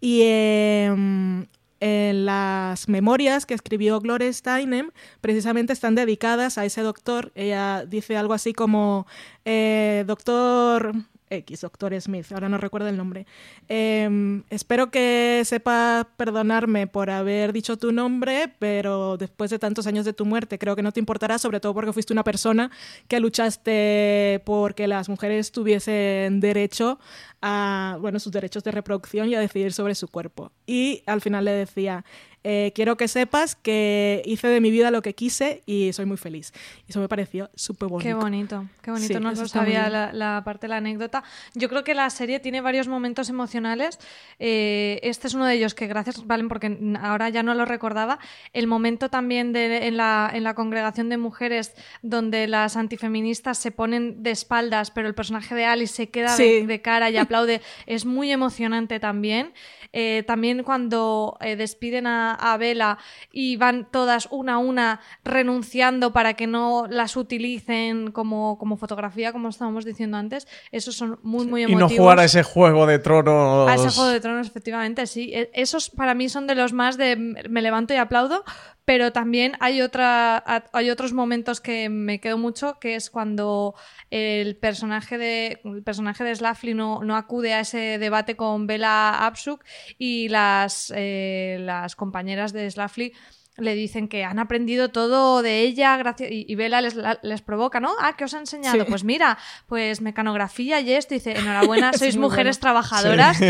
Y em, en las memorias que escribió Gloria Steinem, precisamente están dedicadas a ese doctor. Ella dice algo así como, eh, doctor X, doctor Smith, ahora no recuerdo el nombre. Em, espero que sepa perdonarme por haber dicho tu nombre, pero después de tantos años de tu muerte, creo que no te importará, sobre todo porque fuiste una persona que luchaste porque las mujeres tuviesen derecho a, bueno, sus derechos de reproducción y a decidir sobre su cuerpo. Y al final le decía, eh, quiero que sepas que hice de mi vida lo que quise y soy muy feliz. Y eso me pareció súper bonito. Qué bonito, qué bonito. Sí, no lo sabía la, la parte de la anécdota. Yo creo que la serie tiene varios momentos emocionales. Eh, este es uno de ellos que gracias, Valen, porque ahora ya no lo recordaba. El momento también de, en, la, en la congregación de mujeres donde las antifeministas se ponen de espaldas, pero el personaje de Alice se queda de, Sí. de cara y aplaude. es muy emocionante también. Eh, también cuando eh, despiden a, a Bella y van todas una a una renunciando para que no las utilicen como, como fotografía, como estábamos diciendo antes, esos son muy, muy Y emotivos. no jugar a ese juego de tronos. A ese Juego de Tronos, efectivamente, sí. E- Esos para mí son de los más de me levanto y aplaudo, pero también hay, otra, hay otros momentos que me quedo mucho, que es cuando el personaje de, el personaje de Slafly no, no acude a ese debate con Bella Absuk y las, eh, las compañeras de Slafly le dicen que han aprendido todo de ella gracias y, Bella les, les, provoca, ¿no? Ah, ¿qué os ha enseñado? Pues mira, pues mecanografía y esto. Dice, enhorabuena, sois mujeres trabajadoras.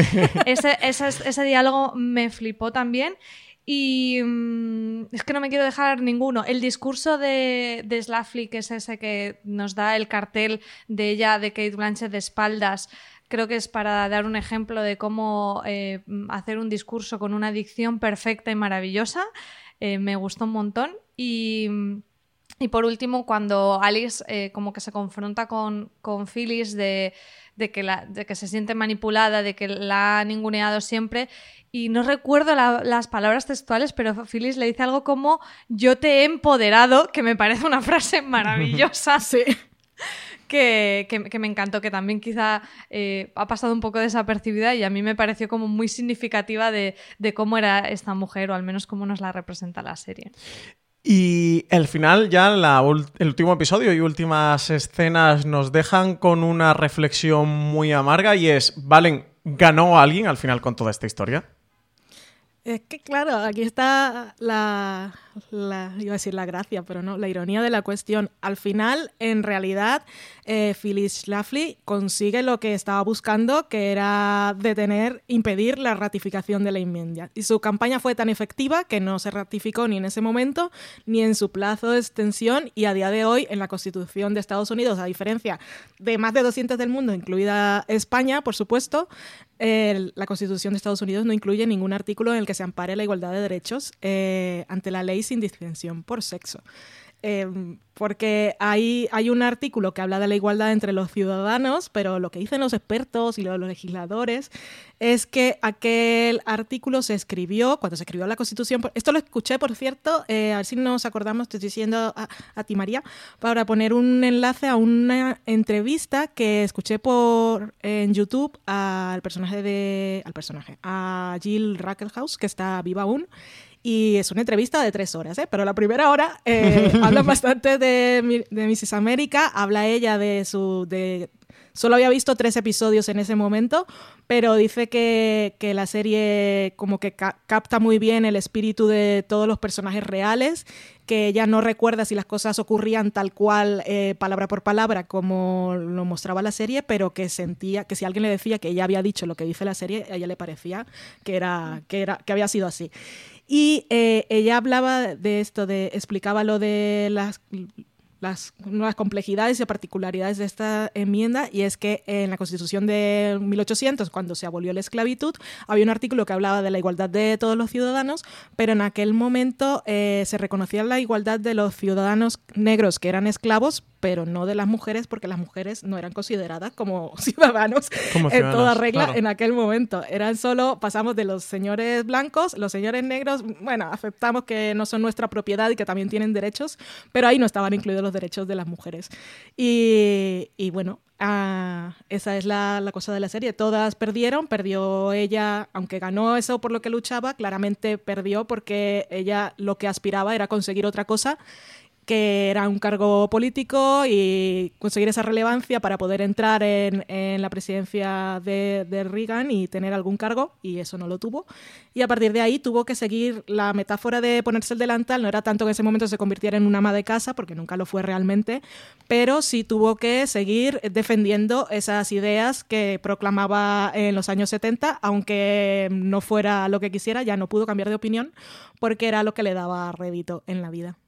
Ese, ese, ese, diálogo me flipó también. Y mm, es que no me quiero dejar ninguno. El discurso de, de que es ese que nos da el cartel de ella, de Kate Blanchett de espaldas, creo que es para dar un ejemplo de cómo eh, hacer un discurso con una dicción perfecta y maravillosa. Eh, me gustó un montón. Y, por último, cuando Alice eh, como que se confronta con, con Phyllis de, que la, de que se siente manipulada, de que la ha ninguneado siempre y no recuerdo las palabras textuales, pero Phyllis le dice algo como yo te he empoderado, que me parece una frase maravillosa. sí. Que, me encantó, que también quizá eh, ha pasado un poco desapercibida y a mí me pareció como muy significativa de, cómo era esta mujer, o al menos cómo nos la representa la serie. Y el final, ya el último episodio y últimas escenas nos dejan con una reflexión muy amarga y es, ¿Valen ganó alguien al final con toda esta historia? Es que claro, aquí está la, la, iba a decir la gracia, pero no, la ironía de la cuestión. Al final, en realidad, eh, Phyllis Schlafly consigue lo que estaba buscando, que era detener, impedir la ratificación de la enmienda. Y su campaña fue tan efectiva que no se ratificó ni en ese momento, ni en su plazo de extensión, y a día de hoy, en la Constitución de Estados Unidos, a diferencia de más de 200 del mundo, incluida España, por supuesto, la Constitución de Estados Unidos no incluye ningún artículo en el que se ampare la igualdad de derechos eh, ante la ley sin distinción por sexo. Em, porque hay, hay un artículo que habla de la igualdad entre los ciudadanos, pero lo que dicen los expertos y los, legisladores es que aquel artículo se escribió cuando se escribió la Constitución. Esto lo escuché, por cierto, eh, a ver si nos acordamos, te estoy diciendo a, ti, María, para poner un enlace a una entrevista que escuché por en YouTube al personaje de. al personaje, a Jill Rackelhaus, que está viva aún y es una entrevista de tres horas, ¿eh? pero la primera hora eh, habla bastante de, de Mrs. América, habla ella de su... De, solo había visto tres episodios en ese momento, pero dice que, que la serie como que capta muy bien el espíritu de todos los personajes reales, que ella no recuerda si las cosas ocurrían tal cual, eh, palabra por palabra, como lo mostraba la serie, pero que sentía que si alguien le decía que ella había dicho lo que dice la serie, a ella le parecía que, era, que, era, que había sido así. Y eh, ella hablaba de esto, de, explicaba lo de las las complejidades y particularidades de esta enmienda y es que en la Constitución de 1800, cuando se abolió la esclavitud, había un artículo que hablaba de la igualdad de todos los ciudadanos, pero en aquel momento eh, se reconocía la igualdad de los ciudadanos negros que eran esclavos, pero no de las mujeres, porque las mujeres no eran consideradas como ciudadanos en toda regla en aquel momento. Eran solo, pasamos de los señores blancos, los señores negros, bueno, aceptamos que no son nuestra propiedad y que también tienen derechos, pero ahí no estaban incluidos los derechos de las mujeres. Y, bueno, ah, esa es la, la, cosa de la serie. Todas perdieron, perdió ella, aunque ganó eso por lo que luchaba, claramente perdió porque ella lo que aspiraba era conseguir otra cosa que era un cargo político y conseguir esa relevancia para poder entrar en, en la presidencia de, de, Reagan y tener algún cargo, y eso no lo tuvo. Y a partir de ahí tuvo que seguir la metáfora de ponerse el delantal, no era tanto que en ese momento se convirtiera en una ama de casa, porque nunca lo fue realmente, pero sí tuvo que seguir defendiendo esas ideas que proclamaba en los años 70, aunque no fuera lo que quisiera, ya no pudo cambiar de opinión, porque era lo que le daba rédito en la vida.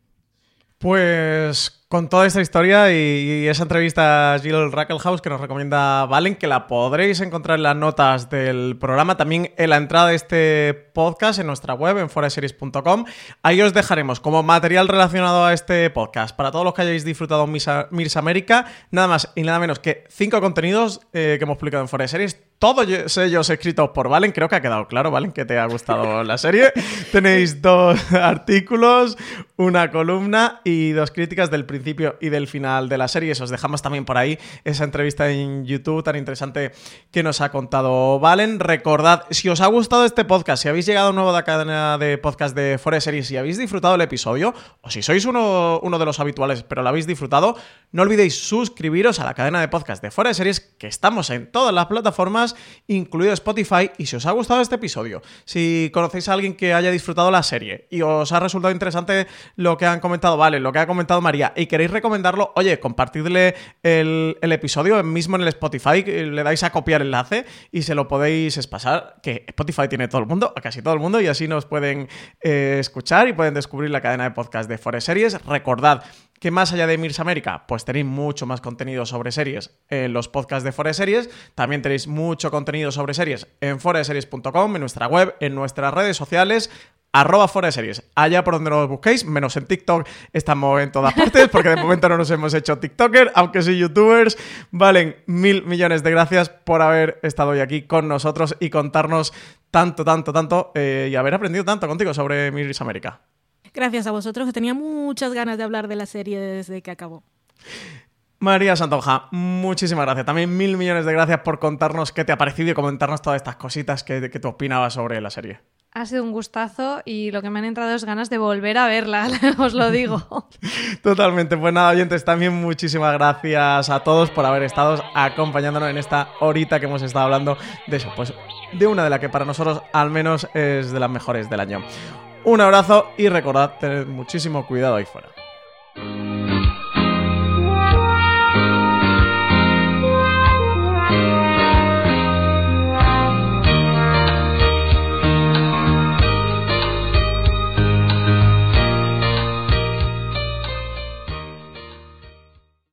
Pues con toda esta historia y, esa entrevista a Jill Rackelhaus que nos recomienda Valen, que la podréis encontrar en las notas del programa, también en la entrada de este podcast en nuestra web, en foreseries.com. Ahí os dejaremos como material relacionado a este podcast. Para todos los que hayáis disfrutado Mirs América, nada más y nada menos que cinco contenidos eh, que hemos publicado en Foreseries todos ellos escritos por Valen. Creo que ha quedado claro, Valen, que te ha gustado la serie. Tenéis dos artículos, una columna y dos críticas del principio y del final de la serie. Os dejamos también por ahí esa entrevista en YouTube tan interesante que nos ha contado Valen. Recordad, si os ha gustado este podcast, si habéis llegado nuevo de la cadena de podcast de Forest Series y habéis disfrutado el episodio, o si sois uno, uno de los habituales pero lo habéis disfrutado, no olvidéis suscribiros a la cadena de podcast de Forest Series, que estamos en todas las plataformas incluido Spotify. Y si os ha gustado este episodio, si conocéis a alguien que haya disfrutado la serie y os ha resultado interesante lo que han comentado, vale, lo que ha comentado María, y queréis recomendarlo, oye, compartidle el, episodio mismo en el Spotify, le dais a copiar enlace y se lo podéis pasar, que Spotify tiene todo el mundo, a casi todo el mundo, y así nos pueden eh, escuchar y pueden descubrir la cadena de podcast de Forest Series. Recordad que más allá de Mirs América, pues tenéis mucho más contenido sobre series en los podcasts de Forest Series. También tenéis mucho contenido sobre series en foreseries.com, en nuestra web, en nuestras redes sociales arroba Series, allá por donde nos busquéis, menos en TikTok, estamos en todas partes, porque de momento no nos hemos hecho TikToker, aunque sí YouTubers, valen mil millones de gracias por haber estado hoy aquí con nosotros y contarnos tanto, tanto, tanto, eh, y haber aprendido tanto contigo sobre Miris América. Gracias a vosotros, que tenía muchas ganas de hablar de la serie desde que acabó. María Santonja, muchísimas gracias. También mil millones de gracias por contarnos qué te ha parecido y comentarnos todas estas cositas que, que tú opinabas sobre la serie. Ha sido un gustazo y lo que me han entrado es ganas de volver a verla, os lo digo. Totalmente. Pues nada, oyentes, también muchísimas gracias a todos por haber estado acompañándonos en esta horita que hemos estado hablando de eso, pues de una de las que para nosotros al menos es de las mejores del año. Un abrazo y recordad tener muchísimo cuidado ahí fuera.